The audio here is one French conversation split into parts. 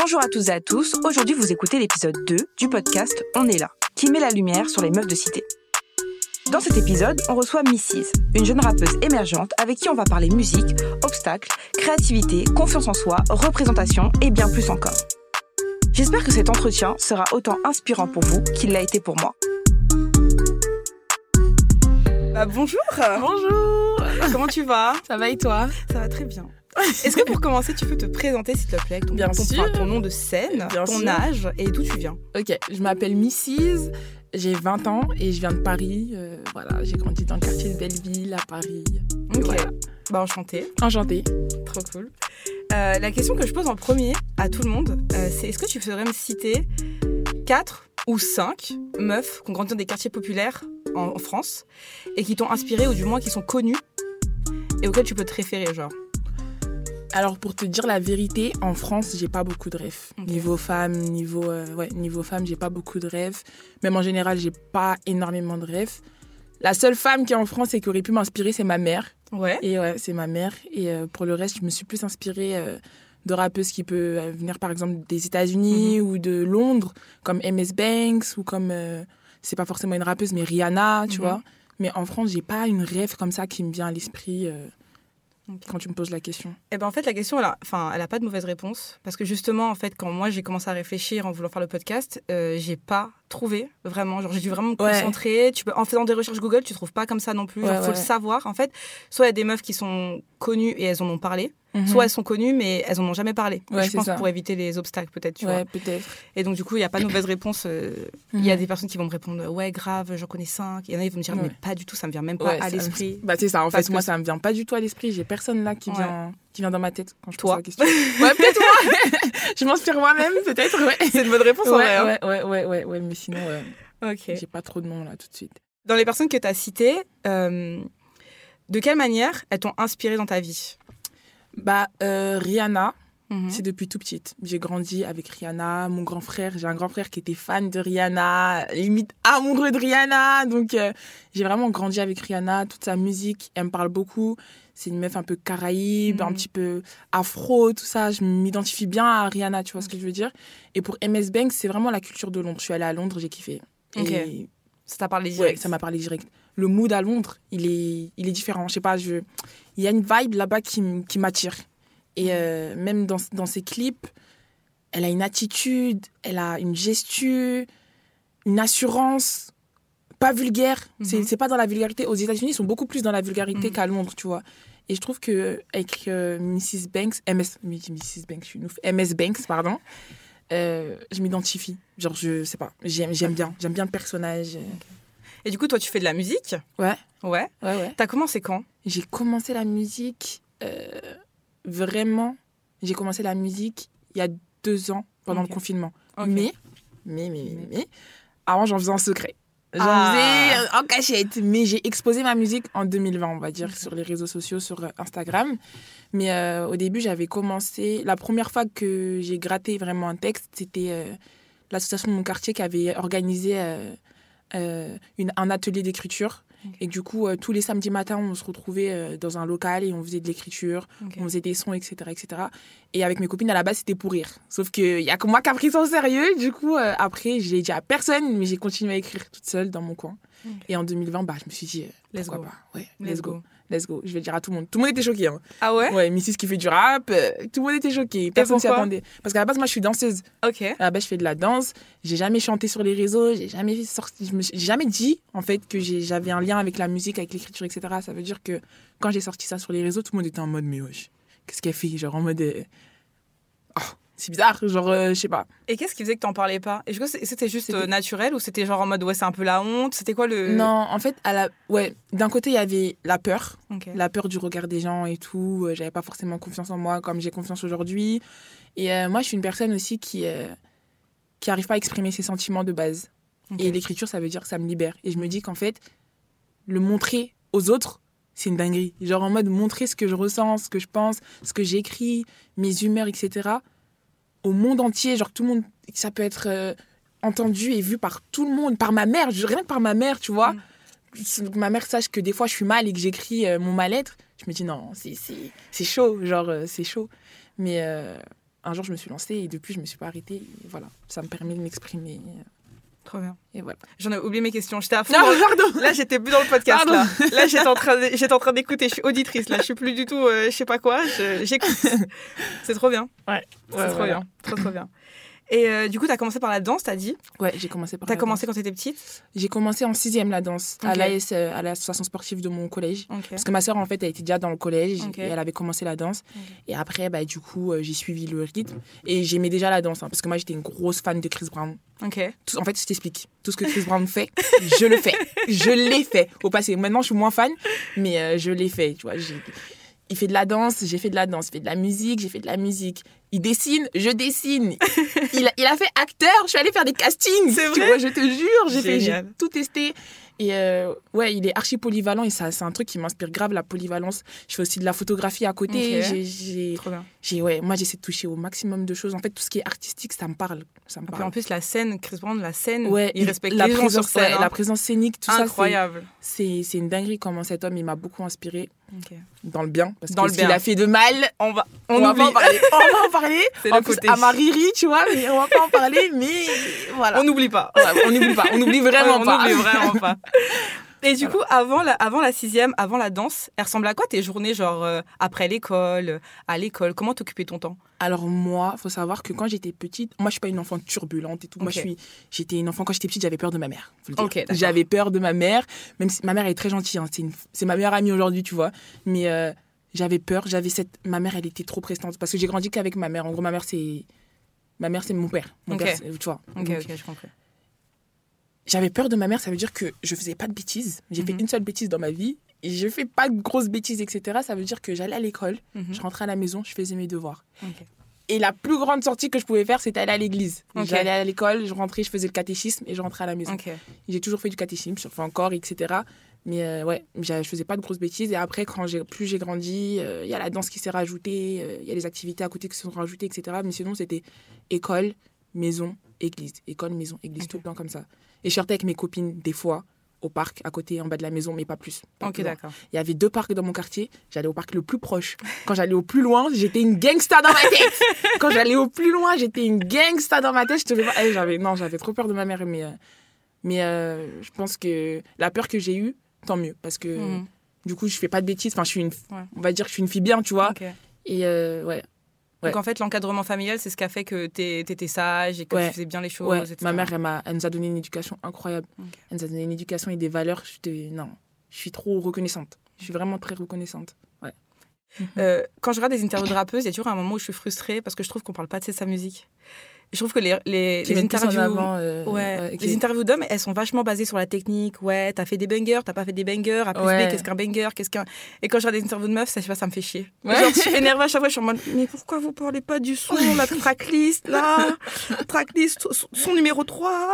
Bonjour à tous et à tous, aujourd'hui vous écoutez l'épisode 2 du podcast On est là, qui met la lumière sur les meufs de cité. Dans cet épisode, on reçoit Mrs, une jeune rappeuse émergente avec qui on va parler musique, obstacles, créativité, confiance en soi, représentation et bien plus encore. J'espère que cet entretien sera autant inspirant pour vous qu'il l'a été pour moi. Bah, bonjour Bonjour Comment tu vas? Ça va et toi? Ça va très bien. Est-ce que pour commencer, tu peux te présenter s'il te plaît ton, Bien ton, sûr. ton nom de scène, Bien ton sûr. âge et d'où tu viens? Ok, je m'appelle Mrs. J'ai 20 ans et je viens de Paris. Euh, voilà, j'ai grandi dans le quartier de Belleville à Paris. Ok. Voilà. Bah enchantée, Enchantée. trop cool. Euh, la question que je pose en premier à tout le monde, euh, c'est est-ce que tu saurais me citer 4 ou 5 meufs qui ont grandi dans des quartiers populaires en, en France et qui t'ont inspiré ou du moins qui sont connues et auxquelles tu peux te référer genre? Alors pour te dire la vérité, en France, j'ai pas beaucoup de rêves. Niveau femme, niveau euh, ouais, niveau femme, j'ai pas beaucoup de rêves. Même en général, j'ai pas énormément de rêves. La seule femme qui est en France et qui aurait pu m'inspirer, c'est ma mère. Ouais. Et ouais, c'est ma mère. Et euh, pour le reste, je me suis plus inspirée euh, de rappeuses qui peuvent venir par exemple des États-Unis ou de Londres, comme MS Banks ou comme. c'est pas forcément une rappeuse, mais Rihanna, tu Mhm. vois. Mais en France, j'ai pas une rêve comme ça qui me vient à l'esprit quand tu me poses la question. Eh ben en fait la question elle a, enfin elle a pas de mauvaise réponse. Parce que justement en fait quand moi j'ai commencé à réfléchir en voulant faire le podcast euh, j'ai pas trouvé vraiment. Genre j'ai dû vraiment me Ouais. concentrer. Tu peux en faisant des recherches Google tu trouves pas comme ça non plus. Ouais, genre faut le savoir. En fait soit il y a des meufs qui sont connues et elles en ont parlé Mhm. soit elles sont connues mais elles en ont jamais parlé Ouais, je pense ça. pour éviter les obstacles peut-être ouais, et donc du coup il y a pas de mauvaise réponse euh, il y a Mhm. des personnes qui vont me répondre ouais grave j'en connais cinq il y en a ils vont me dire mais pas du tout ça me vient même pas Ouais, à l'esprit Bah, c'est ça, en Parce fait, moi, ça me vient pas du tout à l'esprit. J'ai personne là qui, vient, qui vient dans ma tête quand je Toi. pose la question. ouais, peut-être moi. je m'inspire moi-même, peut-être, ouais. c'est une bonne réponse en vrai hein. ouais, ouais, ouais, ouais, mais sinon, ouais, ok j'ai pas trop de noms là tout de suite. Dans les personnes que tu as citées, euh, de quelle manière elles t'ont inspiré dans ta vie? Bah, euh, Rihanna, Mhm. c'est depuis tout petite. J'ai grandi avec Rihanna. Mon grand frère, j'ai un grand frère qui était fan de Rihanna, limite amoureux de Rihanna. Donc, euh, j'ai vraiment grandi avec Rihanna. Toute sa musique, elle me parle beaucoup. C'est une meuf un peu caraïbe, Mhm. un petit peu afro, tout ça. Je m'identifie bien à Rihanna, tu vois ce que je veux dire. Et pour MS Banks, c'est vraiment la culture de Londres. Je suis allée à Londres, j'ai kiffé. Ok. Et Ça t'a parlé Ouais, direct ça m'a parlé direct. Le mood à Londres, il est, il est différent. Je sais pas, je... il y a une vibe là-bas qui, m'attire. Et euh, même dans, dans ses clips, elle a une attitude, elle a une gestu, une assurance, pas vulgaire. C'est Mhm. C'est pas dans la vulgarité. Aux États-Unis, ils sont beaucoup plus dans la vulgarité Mhm. qu'à Londres, tu vois. Et je trouve que avec euh, Mrs. Banks, MS, Mrs. Banks, je suis une ouf. MS Banks, pardon, euh, je m'identifie. Genre, je sais pas, j'aime j'aime bien. J'aime bien le personnage. Et du coup, toi, tu fais de la musique Ouais. Ouais. Ouais, ouais. T'as commencé quand? J'ai commencé la musique, euh, vraiment, j'ai commencé la musique il y a deux ans, pendant le confinement. Mais, mais, mais, mais, mais, avant, j'en faisais en secret. J'en Ah. faisais en cachette. Mais j'ai exposé ma musique en 2020, on va dire, sur les réseaux sociaux, sur euh, Instagram. Mais euh, au début, j'avais commencé. La première fois que j'ai gratté vraiment un texte, c'était euh, l'association de mon quartier qui avait organisé euh, une, un atelier d'écriture. Et du coup, euh, tous les samedis matins, on se retrouvait euh, dans un local et on faisait de l'écriture, on faisait des sons, etc., etc. Et avec mes copines, à la base, c'était pour rire. Sauf qu'il y a que moi qui a pris ça au sérieux. Du coup, euh, après, je l'ai dit à personne, mais j'ai continué à écrire toute seule dans mon coin. Et en 2020, bah, je me suis dit, euh, Let's go. pas? Ouais, Let's go. Let's go. Je vais le dire à tout le monde. Tout le monde était choqué. Hein. Ah ouais? Ouais, Mrs. qui fait du rap, euh, tout le monde était choqué. Personne s'y attendait. Parce qu'à la base, moi, je suis danseuse. Ok. À la base, je fais de la danse. J'ai jamais chanté sur les réseaux. J'ai jamais sorti. J'ai jamais dit en fait que j'avais un lien avec la musique, avec l'écriture, etc. Ça veut dire que quand j'ai sorti ça sur les réseaux, tout le monde était en mode mais wesh, qu'est-ce qu'elle fait? Genre en mode euh, c'est bizarre. Genre euh, je sais pas. Et qu'est-ce qui faisait que t'en parlais pas? Et je crois que c'était juste euh, naturel ou c'était genre en mode ouais, c'est un peu la honte? C'était quoi le. Non, en fait, à la ouais, d'un côté il y avait la peur, la peur du regard des gens et tout. Euh, J'avais pas forcément confiance en moi comme j'ai confiance aujourd'hui. Et euh, moi, je suis une personne aussi qui qui arrive pas à exprimer ses sentiments de base. Et l'écriture, ça veut dire que ça me libère. Et je me dis qu'en fait, le montrer aux autres, c'est une dinguerie. Genre en mode montrer ce que je ressens, ce que je pense, ce que j'écris, mes humeurs, etc. Au monde entier, genre tout le monde, ça peut être euh, entendu et vu par tout le monde, par ma mère, je- rien que par ma mère, tu vois. Mm. Ma mère sache que des fois je suis mal et que j'écris euh, mon mal-être, je me dis non, c'est- chaud, genre euh, c'est chaud. Mais un jour, je me suis lancée et depuis, je me suis pas arrêtée. Voilà, ça me permet de m'exprimer. Trop bien. Et voilà. J'en ai oublié mes questions. J'étais à fond. Non, pardon. Là, j'étais plus dans le podcast. Pardon. Là, là j'étais en train, de- j'étais en train d'écouter. Je suis auditrice. Là, je suis plus du tout, euh, je sais pas quoi. J'écoute. C'est trop bien. Ouais. C'est Ouais, trop voilà. bien. Trop trop bien. Et euh, du coup, tu as commencé par la danse, t'as dit. Ouais, j'ai commencé par. Tu as la commencé danse. quand tu étais petite. J'ai commencé en sixième la danse à l'AS, euh, à l'association sportive de mon collège. Parce que ma sœur, en fait, elle était déjà dans le collège et elle avait commencé la danse. Et après, bah, du coup, euh, j'ai suivi le rythme et j'aimais déjà la danse. hein, parce que moi, j'étais une grosse fan de Chris Brown. Ok. Tout- en fait, je t'explique. Tout ce que Chris Brown fait, je le fais. Je l'ai fait au passé. Maintenant, je suis moins fan, mais euh, je l'ai fait. Tu vois, il fait de la danse, j'ai fait de la danse. Il fait de la musique, j'ai fait de la musique. Il dessine, je dessine. il, a, il a fait acteur, je suis allée faire des castings. C'est vrai vois, je te jure, j'ai fait- tout testé. Et euh, ouais, il est archi polyvalent et ça, c'est un truc qui m'inspire grave, la polyvalence. Je fais aussi de la photographie à côté. Ok. J'ai- ouais, moi, j'essaie de toucher au maximum de choses. En fait, tout ce qui est artistique, ça me parle. Ça me Et puis parle. en plus, la scène, Chris Brown, la scène, Ouais, il respecte la les gens présence, sur scène. ouais, hein. la présence scénique, tout Incroyable. ça, c'est, c'est, c'est une dinguerie comment cet homme, il m'a beaucoup inspiré Dans le bien. Parce Dans que le ce qu'il a fait de mal, on va, on, On va oublie. pas en parler. On va en parler. C'est le plus, côté. à ma riri, tu vois, mais on va pas en parler, mais voilà. On n'oublie pas. Ouais, on n'oublie pas, on n'oublie vraiment Ouais, pas. On n'oublie vraiment pas. Et du coup, avant la, avant la sixième, avant la danse, elle ressemblait à quoi tes journées, genre euh, après l'école, euh, à l'école? Comment t'occupais ton temps? Alors moi, faut savoir que quand j'étais petite, moi je suis pas une enfant turbulente et tout. Moi je suis, j'étais une enfant quand j'étais petite, j'avais peur de ma mère. faut le dire. Ok, d'accord. j'avais peur de ma mère, même si ma mère est très gentille. hein, c'est, une- c'est ma meilleure amie aujourd'hui, tu vois. Mais euh, j'avais peur, j'avais cette, ma mère elle était trop prestante parce que j'ai grandi qu'avec ma mère. En gros, ma mère c'est, ma mère c'est mon père. Mon Ok. père, tu vois. Ok, Donc, ok, je comprends. J'avais peur de ma mère, ça veut dire que je faisais pas de bêtises. J'ai fait Mhm. une seule bêtise dans ma vie. Et je fais pas de grosses bêtises, etc. Ça veut dire que j'allais à l'école, Mhm. je rentrais à la maison, je faisais mes devoirs. Et la plus grande sortie que je pouvais faire, c'était aller à l'église. Ok. J'allais à l'école, je rentrais, je faisais le catéchisme et je rentrais à la maison. J'ai toujours fait du catéchisme, je fais encore, etc. Mais euh, ouais, je faisais pas de grosses bêtises. Et après, quand plus j'ai grandi, euh, il y a la danse qui s'est rajoutée, euh, il y a les activités à côté qui se sont rajoutées, etc. Mais sinon, c'était école, maison, église. École, maison, église, tout le temps comme ça. Et je sortais avec mes copines, des fois, au parc, à côté, en bas de la maison, mais pas plus. pas Ok, d'accord. Il y avait deux parcs dans mon quartier. J'allais au parc le plus proche. Quand j'allais au plus loin, j'étais une gangsta dans ma tête. Quand j'allais au plus loin, j'étais une gangsta dans ma tête. Je te pas. Eh, j'avais non, j'avais trop peur de ma mère, mais euh, mais euh, je pense que la peur que j'ai eue, tant mieux, parce que Mhm. du coup, je fais pas de bêtises. Enfin, je suis une, Ouais. on va dire que je suis une fille bien, tu vois. Ok. Et euh, ouais, Ouais. Donc en fait, l'encadrement familial, c'est ce qui a fait que t'es- t'étais sage et que Ouais. tu faisais bien les choses. ouais. etc. Ma mère, elle, m'a- elle nous a donné une éducation incroyable. Elle nous a donné une éducation et des valeurs. Je te- non, je suis trop reconnaissante. Je suis vraiment très reconnaissante. Ouais. Euh, quand je regarde des interviews de rappeuses, il y a toujours un moment où je suis frustrée parce que je trouve qu'on parle pas de sa musique. Je trouve que les, les, les interviews. avant, euh, Ouais, ouais, les interviews d'hommes, elles sont vachement basées sur la technique. Ouais, t'as fait des bangers, t'as pas fait des bangers. A plus Ouais. B, qu'est-ce qu'un banger qu'est-ce qu'un... Et quand je regarde des interviews de meufs, ça, je sais pas, ça me fait chier. Ouais. Genre, je suis énervée à chaque fois, je suis en mode, mais pourquoi vous parlez pas du son, la tracklist, là? Tracklist, son, numéro 3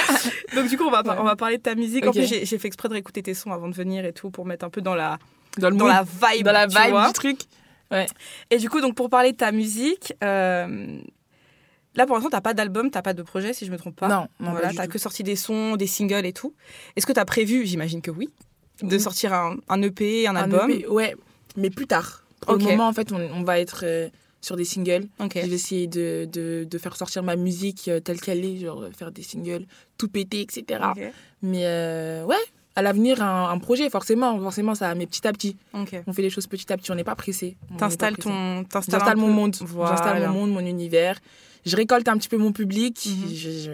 Donc du coup, on va, Ouais. on va parler de ta musique. En plus, j'ai, fait exprès de réécouter tes sons avant de venir et tout, pour mettre un peu dans la, Dans le dans la vibe. dans la vibe du truc. Et du coup, donc pour parler de ta musique, euh, là pour l'instant, t'as pas d'album, t'as pas de projet, si je me trompe pas. Non, non, voilà, t'as que sorti des sons, des singles et tout. Est-ce que t'as prévu, j'imagine que oui, de Oui. sortir un, un EP, un, Un album EP, ouais, mais plus tard. Pour le moment, en fait, on, on va être euh, sur des singles. Ok. Je vais essayer de, de, de faire sortir ma musique euh, telle qu'elle est, genre euh, faire des singles, tout péter, etc. Ok. Mais euh, ouais, à l'avenir, un, un projet, forcément, forcément, ça, mais petit à petit. On fait les choses petit à petit, on n'est pas pressé. T'installes ton, t'installes mon monde. Voilà. J'installe mon monde, mon univers. Je récolte un petit peu mon public. Mhm. je, je,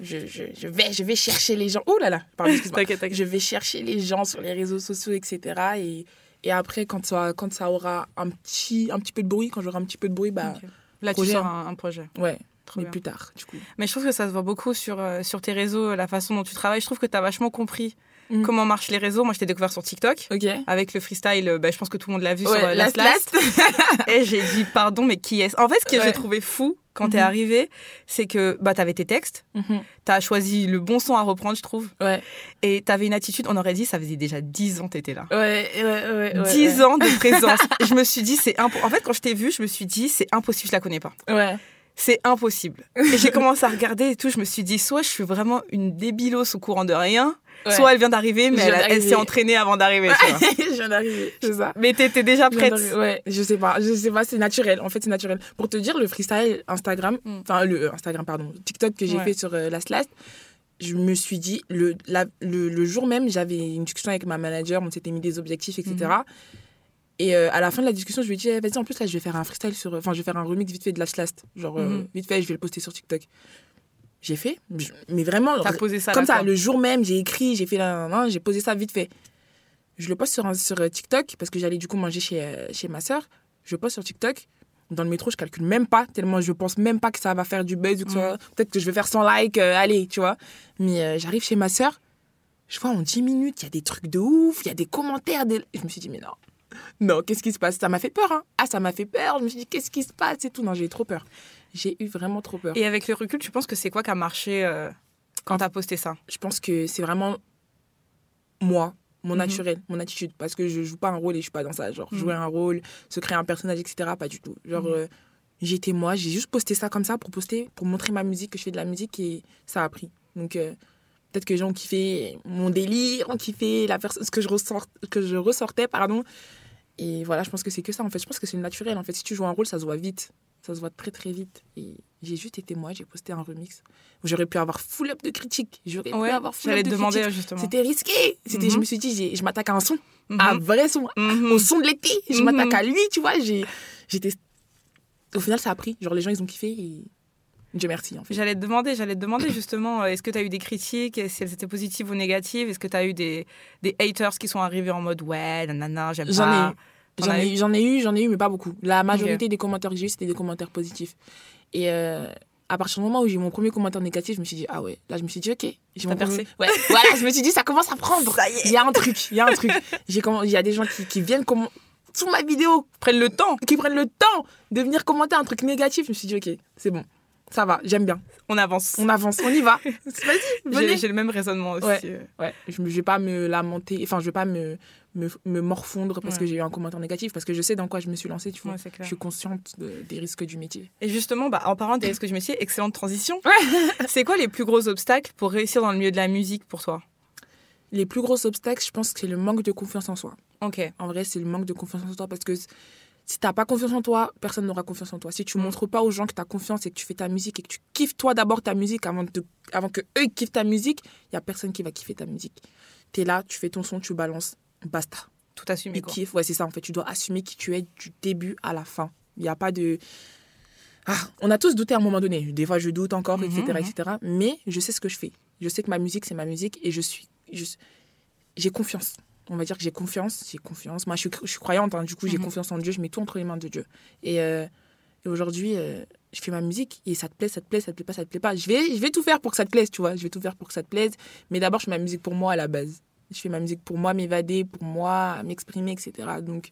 je, je, je vais, je vais chercher les gens. Oh là là, pardon, excuse-moi. Je vais chercher les gens sur les réseaux sociaux, etc. Et, et après, quand ça, quand ça aura un petit, un petit peu de bruit, quand j'aurai un petit peu de bruit, bah Ok. Là, tu projet, sors hein. un, un projet. ouais, Trop mais bien. plus tard, du coup. Mais je trouve que ça se voit beaucoup sur, euh, sur tes réseaux, la façon dont tu travailles. Je trouve que tu as vachement compris Mhm. comment marchent les réseaux. Moi, je t'ai découvert sur TikTok. Ok. Avec le freestyle, euh, bah, je pense que tout le monde l'a vu Ouais, sur euh, Last Last Last. Et j'ai dit, pardon, mais qui est En fait, ce que Ouais. j'ai trouvé fou quand t'es Mhm. arrivé, c'est que bah, t'avais tes textes, Mhm. t'as choisi le bon son à reprendre, je trouve. Ouais. Et t'avais une attitude, on aurait dit, ça faisait déjà 10 ans que t'étais là. Ouais, ouais, ouais. ouais 10 ouais. ans de présence. je me suis dit, c'est impo- En fait, quand je t'ai vu, je me suis dit, c'est impossible, je la connais pas. Ouais. C'est impossible. Et j'ai commencé à regarder et tout, je me suis dit, soit je suis vraiment une débilos au courant de rien, Ouais. soit elle vient d'arriver, mais elle, s'est entraînée avant d'arriver. je viens d'arriver, c'est ça. mais t'étais déjà prête? Ouais, je sais pas, je sais pas, c'est naturel. En fait, c'est naturel. Pour te dire, le freestyle Instagram, Mm. enfin le euh, Instagram, pardon, TikTok que j'ai Ouais. fait sur euh, Last Last, je me suis dit, le, la- le, le jour même, j'avais une discussion avec ma manager, on s'était mis des objectifs, etc. Et euh, à la fin de la discussion, je lui ai dit, eh, vas-y, en plus, là, je vais faire un freestyle sur. Enfin, je vais faire un remix vite fait de Last Last. Genre, euh, Mhm. vite fait, je vais le poster sur TikTok. J'ai fait, mais vraiment, T'as posé ça comme là, ça, le jour même, j'ai écrit, j'ai fait la- j'ai posé ça vite fait. Je le poste sur, un- sur euh, TikTok parce que j'allais du coup manger chez, chez ma sœur. Je le poste sur TikTok. Dans le métro, je calcule même pas, tellement je pense même pas que ça va faire du buzz ou que va- Peut-être que je vais faire 100 likes, euh, allez, tu vois. Mais j'arrive chez ma sœur, je vois en 10 minutes, il y a des trucs de ouf, il y a des commentaires. Des... Je me suis dit, mais non, non, qu'est-ce qui se passe? Ça m'a fait peur, hein. Ah, ça m'a fait peur. Je me suis dit, qu'est-ce qui se passe? Et tout. Non, j'ai eu trop peur. J'ai eu vraiment trop peur. Et avec le recul, tu penses que c'est quoi qui a marché euh, quand t'as posté ça? Je pense que c'est vraiment moi, mon Mhm. naturel, mon attitude. Parce que je joue pas un rôle et je suis pas dans ça. Genre, Mhm. jouer un rôle, se créer un personnage, etc. Pas du tout. Genre, Mhm. euh, j'étais moi, j'ai juste posté ça comme ça pour poster, pour montrer ma musique, que je fais de la musique et ça a pris. Donc, euh, peut-être que les gens ont kiffé mon délire, ont kiffé la perso- ce que je, ressort, que je ressortais, pardon. Et voilà, je pense que c'est que ça en fait. Je pense que c'est naturel en fait. Si tu joues un rôle, ça se voit vite. Ça se voit très très vite. Et j'ai juste été moi, j'ai posté un remix. J'aurais pu avoir full up de critiques. J'aurais pu avoir full up de demander critiques. justement. C'était risqué. C'était, Je Mhm. me suis dit, j'ai- je m'attaque à un son, Mhm. à un vrai son, Mhm. au son de l'été. Je Mhm. m'attaque à lui, tu vois. J'ai, j'étais... Au final, ça a pris. Genre, les gens, ils ont kiffé. Et... Dieu merci, en fait. J'allais te demander, j'allais te demander justement, euh, est-ce que tu as eu des critiques, si elles étaient positives ou négatives? Est-ce que tu as eu des, des haters qui sont arrivés en mode ouais, nanana, j'aime pas? J'en ai, eu, j'en ai eu, j'en ai eu, mais pas beaucoup. La majorité des commentaires que j'ai eu, c'était des commentaires positifs. Et euh, à partir du moment où j'ai eu mon premier commentaire négatif, je me suis dit, ah ouais, là, je me suis dit, ok. J'ai mon T'as premier- percé. Ouais, voilà, je me suis dit, ça commence à prendre. Il y a un truc, il y a un truc. Comm- Il y a des gens qui, qui viennent comment sous ma vidéo, Prennent le temps, qui prennent le temps de venir commenter un truc négatif. Je me suis dit, ok, c'est bon. Ça va, j'aime bien. on avance. On avance, on y va. Vas-y, J'ai le même raisonnement aussi. Ouais. euh. Ouais, je ne vais pas me lamenter, enfin, je vais pas me, me, me morfondre parce Ouais. que j'ai eu un commentaire négatif, parce que je sais dans quoi je me suis lancée, tu vois. Ouais. Je suis consciente de- des risques du métier. Et justement, bah, en parlant des risques du métier, excellente transition. c'est quoi les plus gros obstacles pour réussir dans le milieu de la musique pour toi? Les plus gros obstacles, je pense que c'est le manque de confiance en soi. Ok. En vrai, c'est le manque de confiance en toi parce que si t'as pas confiance en toi, personne n'aura confiance en toi. Si tu Mm. montres pas aux gens que tu as confiance et que tu fais ta musique et que tu kiffes toi d'abord ta musique avant, de, avant que eux kiffent ta musique, il y a personne qui va kiffer ta musique. Tu es là, tu fais ton son, tu balances, basta. Tout assumé Ils quoi. kiffent, ouais, c'est ça en fait. Tu dois assumer qui tu es du début à la fin. Il n'y a pas de. Ah, on a tous douté à un moment donné. Des fois, je doute encore, etc., mhm. etc. Mais je sais ce que je fais. Je sais que ma musique, c'est ma musique et je suis. je- J'ai confiance. On va dire que j'ai confiance. J'ai confiance. Moi, je suis, je suis croyante. hein. du coup, j'ai Mhm. confiance en Dieu. Je mets tout entre les mains de Dieu. Et, euh, et aujourd'hui, euh, je fais ma musique et ça te plaît, ça te plaît, ça te plaît pas, ça te plaît pas. Je vais, je vais tout faire pour que ça te plaise, tu vois. Je vais tout faire pour que ça te plaise. Mais d'abord, je fais ma musique pour moi à la base. Je fais ma musique pour moi, m'évader, pour moi, m'exprimer, etc. Donc,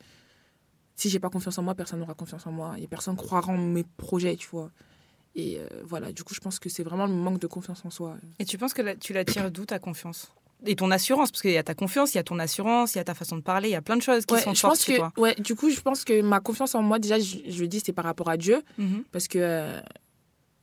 si j'ai pas confiance en moi, personne n'aura confiance en moi. Et personne croira en mes projets, tu vois. Et euh, voilà, du coup, je pense que c'est vraiment le manque de confiance en soi. Et tu penses que la- tu la tires d'où ta confiance? Et ton assurance Parce qu'il y a ta confiance, il y a ton assurance, il y a ta façon de parler, il y a plein de choses qui Ouais, sont je fortes pense chez que, toi. ouais, du coup, je pense que ma confiance en moi, déjà, je, je le dis, c'est par rapport à Dieu. Mhm. Parce que euh,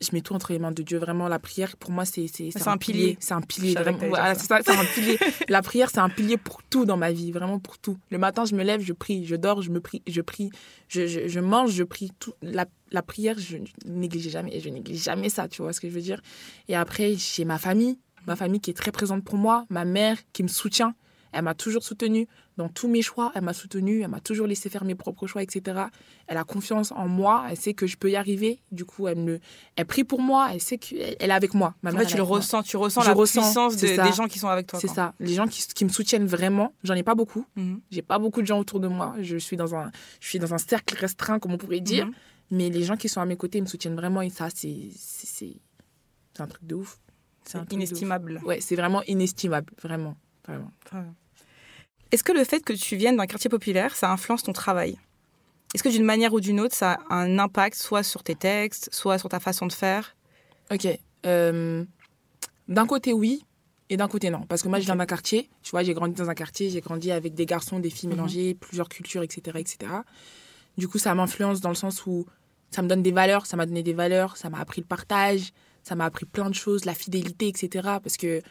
je mets tout entre les mains de Dieu. Vraiment, la prière, pour moi, c'est un pilier. C'est un pilier. Voilà, c'est ça, c'est un pilier. la prière, c'est un pilier pour tout dans ma vie. Vraiment pour tout. Le matin, je me lève, je prie. Je dors, je me prie. Je prie. Je, je, je mange, je prie. Tout. La, la prière, je néglige jamais. Et je néglige jamais ça, tu vois ce que je veux dire. Et après, j'ai ma famille. Ma famille qui est très présente pour moi. Ma mère qui me soutient. Elle m'a toujours soutenue dans tous mes choix. Elle m'a soutenue. Elle m'a toujours laissé faire mes propres choix, etc. Elle a confiance en moi. Elle sait que je peux y arriver. Du coup, elle me, elle prie pour moi. Elle sait qu'elle elle est avec moi. Ma En mère, fait, tu le moi. ressens, tu ressens Je la ressens, puissance de- des gens qui sont avec toi. C'est ça. Les gens qui, qui me soutiennent vraiment, j'en ai pas beaucoup. Mhm. J'ai pas beaucoup de gens autour de moi. Je suis dans un, je suis dans un cercle restreint, comme on pourrait dire. Mhm. Mais les gens qui sont à mes côtés me soutiennent vraiment. Et ça, c'est, c'est un truc de ouf. C'est. Inestimable. Ouais, c'est vraiment inestimable. Vraiment. Vraiment. Est-ce que le fait que tu viennes d'un quartier populaire, ça influence ton travail? Est-ce que d'une manière ou d'une autre, ça a un impact soit sur tes textes, soit sur ta façon de faire? Ok. euh, d'un côté, oui. Et d'un côté, non. Parce que moi, je viens d'un quartier. Tu vois, j'ai grandi dans un quartier. J'ai grandi avec des garçons, des filles Mhm. mélangées, plusieurs cultures, etc., etc. Du coup, ça m'influence dans le sens où ça me donne des valeurs, ça m'a donné des valeurs, ça m'a appris le partage, ça m'a appris plein de choses, la fidélité, etc. Parce que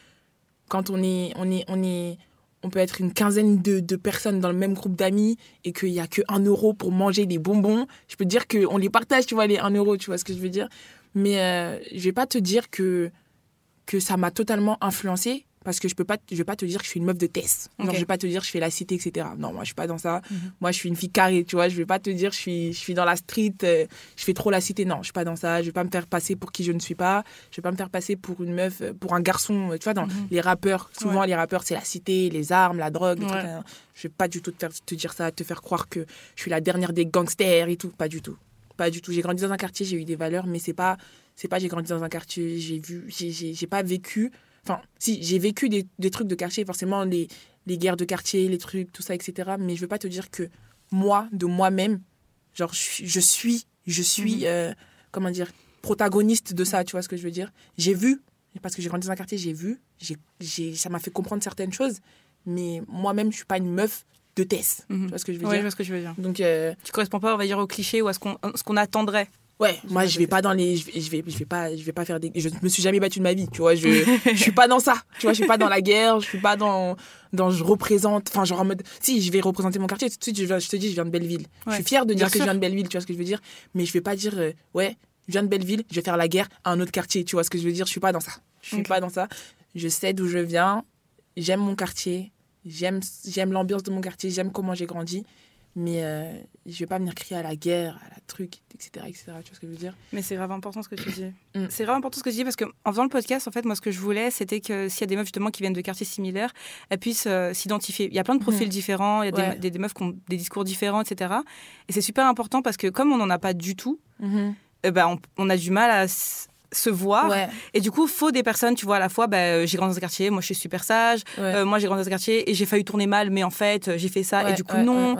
quand on est, on est, on est, on peut être une quinzaine de, personnes dans le même groupe d'amis et qu'il n'y a que 1 euro pour manger des bonbons, je peux te dire qu'on les partage, tu vois, les 1 euro, tu vois ce que je veux dire. Mais euh, je vais pas te dire que, que ça m'a totalement influencé parce que je peux pas je vais pas te dire que je suis une meuf de test. Genre Ok. je vais pas te dire que je fais la cité etc non moi je suis pas dans ça. Mhm. moi je suis une fille carrée tu vois. Je vais pas te dire je suis je suis dans la street euh, je fais trop la cité. Non je suis pas dans ça. Je vais pas me faire passer pour qui je ne suis pas. Je vais pas me faire passer pour une meuf euh, pour un garçon euh, tu vois dans Mhm. les rappeurs. Souvent les rappeurs c'est la cité les armes la drogue Ouais. trucs, je vais pas du tout te faire te dire ça te faire croire que je suis la dernière des gangsters et tout. Pas du tout. Pas du tout. J'ai grandi dans un quartier j'ai eu des valeurs mais c'est pas c'est pas j'ai grandi dans un quartier j'ai vu j'ai pas vécu Enfin, si, j'ai vécu des, des trucs de quartier, forcément, les, les guerres de quartier, les trucs, tout ça, etc. Mais je veux pas te dire que moi, de moi-même, genre, je suis, je suis, je suis, Mhm. euh, comment dire, protagoniste de ça, tu vois ce que je veux dire J'ai vu, parce que j'ai grandi dans un quartier, j'ai vu, ça m'a fait comprendre certaines choses, mais moi-même, je suis pas une meuf de test, Mhm. tu vois ce que je veux Ouais, je dire vois ce que je veux dire. Donc, euh, Tu corresponds pas, on va dire, au cliché ou à ce qu'on ce qu'on attendrait. Ouais, moi je vais pas dans les je vais je vais, je vais pas je vais pas faire des je me suis jamais battu de ma vie, tu vois, je je suis pas dans ça. Tu vois, je suis pas dans la guerre, je suis pas dans dans je représente enfin genre en mode si je vais représenter mon quartier tout de suite je, te dis je viens de Belleville. Je suis fière de Bien dire que sûr. je viens de Belleville, tu vois ce que je veux dire, mais je vais pas dire euh, ouais, je viens de Belleville, je vais faire la guerre à un autre quartier, tu vois ce que je veux dire, je suis pas dans ça. Je suis pas dans ça. Je sais d'où je viens, j'aime mon quartier, j'aime j'aime l'ambiance de mon quartier, j'aime comment j'ai grandi. Mais euh, je vais pas venir crier à la guerre, à la truc, etc., etc. Tu vois ce que je veux dire? Mais c'est grave important ce que tu dis. Mm. C'est grave important ce que tu dis parce que en faisant le podcast, en fait, moi, ce que je voulais, c'était que s'il y a des meufs justement qui viennent de quartiers similaires, elles puissent euh, s'identifier. Il y a plein de profils Mhm. différents, il y a des- Ouais. des, des meufs qui ont des discours différents, etc. Et c'est super important parce que comme on n'en a pas du tout, ben, on, on a du mal à se voir. Ouais, Et du coup, faut des personnes, tu vois, à la fois, bah, euh, j'ai grandi dans un quartier, moi je suis super sage, ouais. euh, moi j'ai grandi dans un quartier et j'ai failli tourner mal, mais en fait, euh, j'ai fait ça et du coup, non.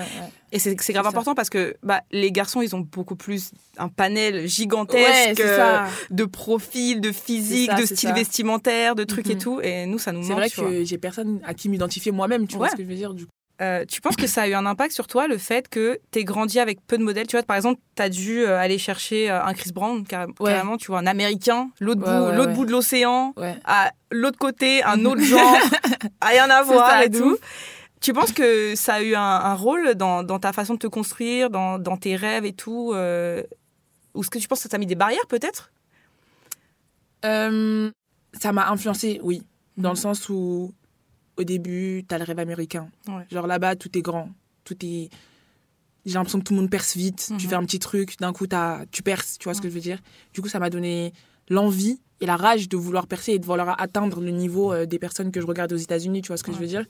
Et c'est c'est grave ça. important parce que bah, les garçons, ils ont beaucoup plus un panel gigantesque c'est de profils, de physique, C'est ça, de c'est style ça. vestimentaire, de trucs et Mhm. tout. Et nous, ça nous C'est manque. vrai tu vois. que j'ai personne à qui m'identifier moi-même, tu vois ce que je veux dire du coup. Euh, tu penses que ça a eu un impact sur toi, le fait que tu grandi avec peu de modèles? Tu vois, par exemple, tu as dû euh, aller chercher euh, un Chris Brown, car- Ouais. carrément, tu vois, un Américain, l'autre Ouais, bout, ouais, l'autre bout de l'océan, à l'autre côté, un autre genre, rien à voir et tout. Tu penses que ça a eu un, un rôle dans, dans ta façon de te construire, dans, dans tes rêves et tout euh, Ou est-ce que tu penses que ça t'a mis des barrières peut-être? Euh, ça m'a influencé, oui. Dans le sens où, au début, t'as le rêve américain. Ouais. Genre là-bas, tout est grand. Tout est. J'ai l'impression que tout le monde perce vite. Tu Mhm. fais un petit truc, d'un coup, t'as- tu perces, tu vois ce que je veux dire? Du coup, ça m'a donné l'envie et la rage de vouloir percer et de vouloir atteindre le niveau euh, des personnes que je regarde aux États-Unis, tu vois ce que je veux dire?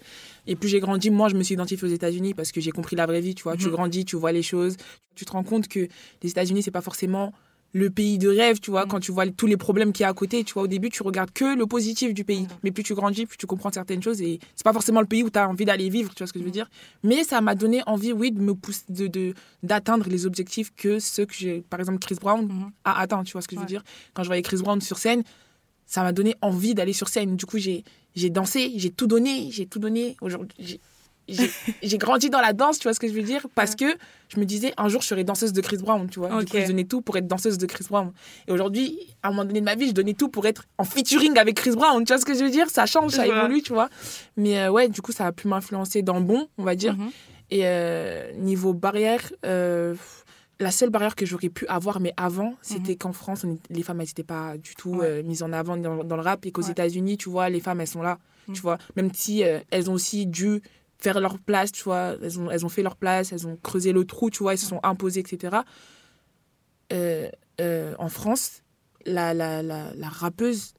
Et plus j'ai grandi, moi, je me suis identifiée aux États-Unis parce que j'ai compris la vraie vie, tu vois? Tu Mhm. grandis, tu vois les choses. Tu te rends compte que les États-Unis, c'est pas forcément le pays de rêve, tu vois, Mhm. quand tu vois tous les problèmes qu'il y a à côté, tu vois, au début, tu regardes que le positif du pays. Mhm. Mais plus tu grandis, plus tu comprends certaines choses et c'est pas forcément le pays où tu as envie d'aller vivre, tu vois ce que je veux Mhm. dire. Mais ça m'a donné envie, oui, de me pousser, de, d'atteindre les objectifs que ceux que j'ai, par exemple, Chris Brown a atteint, tu vois ce que je veux dire. Quand je voyais Chris Brown sur scène, ça m'a donné envie d'aller sur scène. Du coup, j'ai, j'ai dansé, j'ai tout donné, j'ai tout donné. Aujourd'hui, j'ai, grandi dans la danse, tu vois ce que je veux dire? Parce que je me disais, un jour, je serai danseuse de Chris Brown, tu vois. Du coup, je donnais tout pour être danseuse de Chris Brown. Et aujourd'hui, à un moment donné de ma vie, je donnais tout pour être en featuring avec Chris Brown. Tu vois ce que je veux dire? Ça change, ça évolue, tu vois. Mais euh, ouais, du coup, ça a pu m'influencer dans le bon, on va dire. Mhm. Et euh, niveau barrière, euh, la seule barrière que j'aurais pu avoir, mais avant, c'était qu'en France, on les femmes, elles n'étaient pas du tout Mhm. Ouais. mises en avant dans, dans le rap. Et qu'aux Ouais. États-Unis, tu vois, les femmes, elles sont là. Mhm. Tu vois, même si elles ont aussi dû faire leur place, tu vois, elles ont, elles ont fait leur place, elles ont creusé le trou, tu vois, elles se sont imposées, etc. Euh, euh, en France, la, la, la, la rappeuse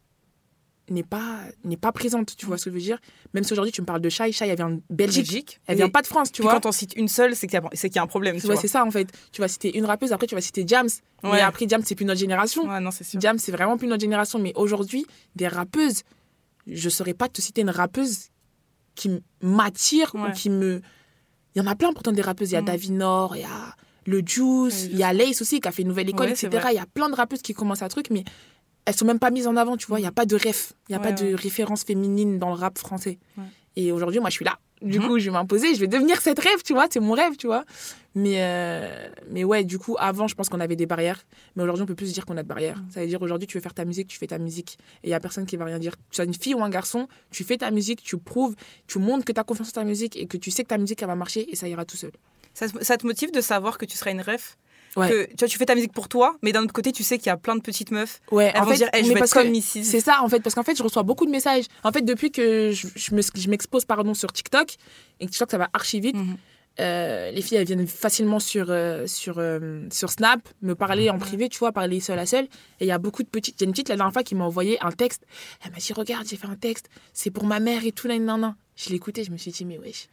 n'est pas, n'est pas présente, tu vois ce que je veux dire Même si aujourd'hui, tu me parles de Shai, Shai, elle vient de Belgique. Belgique. Elle Et vient pas de France, tu vois quand on cite une seule, c'est qu'il y, qu'il y a un problème. Tu Ouais, vois. c'est ça en fait. Tu vas citer une rappeuse, après tu vas citer Jams. Ouais. Mais après, Jams, c'est plus notre génération. Ouais, non, c'est sûr. Jam, c'est vraiment plus notre génération. Mais aujourd'hui, des rappeuses, je saurais pas te citer une rappeuse qui m'attire Ouais. ou qui me. Il y en a plein pourtant des rappeuses. Il y a Mm. Davinor, il y a le Juice, il y a Lace aussi qui a fait une nouvelle école, Ouais, etc. Il y a plein de rappeuses qui commencent un truc, mais elles sont même pas mises en avant, tu vois. Il n'y a pas de ref, il n'y a Ouais, pas de référence féminine dans le rap français. Et aujourd'hui, moi, je suis là. Du Mhm. coup, je vais m'imposer, je vais devenir cette rêve, tu vois, c'est mon rêve, tu vois. Mais, euh, mais ouais, du coup, avant, je pense qu'on avait des barrières. Mais aujourd'hui, on peut plus se dire qu'on a de barrières. Mhm. Ça veut dire aujourd'hui, tu veux faire ta musique, tu fais ta musique. Et il y a personne qui va rien dire. Que tu sois une fille ou un garçon, tu fais ta musique, tu prouves, tu montres que tu as confiance en ta musique et que tu sais que ta musique, elle va marcher et ça ira tout seul. Ça, te- ça te motive de savoir que tu seras une ref? Ouais. que tu vois, tu fais ta musique pour toi, mais d'un autre côté, tu sais qu'il y a plein de petites meufs. Ouais, Elles vont se dire, Eh, je mais vais parce être comme Mrs. C'est ça, en fait, parce qu'en fait, je reçois beaucoup de messages. En fait, depuis que je, je me- je m'expose pardon, sur TikTok, et que TikTok, ça va archi vite, Mhm. euh, les filles, elles viennent facilement sur, euh, sur, euh, sur Snap me parler en privé, tu vois, parler seule à seule. Et il y a beaucoup de petites. Il y a une petite, la dernière fois, qui m'a envoyé un texte. Elle m'a dit Regarde, j'ai fait un texte, c'est pour ma mère et tout, là, nan, nan. Je l'ai écouté, je me suis dit Mais wesh.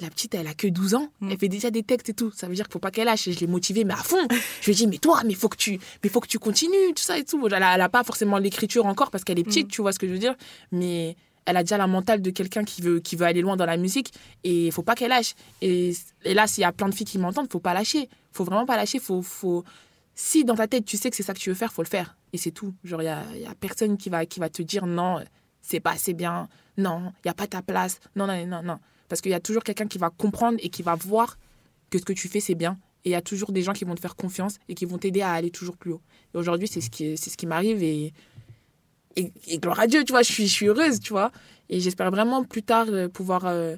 La petite, elle a que 12 ans, Mm. elle fait déjà des textes et tout. Ça veut dire qu'il faut pas qu'elle lâche. Et je l'ai motivée, mais à fond. Je lui ai dit, mais toi, mais faut que tu, mais faut que tu continues, tout ça et tout. Elle a, elle a pas forcément l'écriture encore parce qu'elle est petite, Mm. tu vois ce que je veux dire. Mais elle a déjà la mentale de quelqu'un qui veut, qui veut aller loin dans la musique et il faut pas qu'elle lâche. Et, et là, s'il y a plein de filles qui m'entendent, faut pas lâcher. Faut vraiment pas lâcher. Faut, faut... Si dans ta tête, tu sais que c'est ça que tu veux faire, faut le faire. Et c'est tout. Genre, il y a, y a personne qui va, qui va te dire non, c'est pas assez bien. Non, il y a pas ta place. Non, non, non, non. Parce qu'il y a toujours quelqu'un qui va comprendre et qui va voir que ce que tu fais, c'est bien. Et il y a toujours des gens qui vont te faire confiance et qui vont t'aider à aller toujours plus haut. Et aujourd'hui, c'est ce qui, c'est ce qui m'arrive et, et, et gloire à Dieu, tu vois, je suis, je suis heureuse, tu vois. Et j'espère vraiment plus tard euh, pouvoir euh,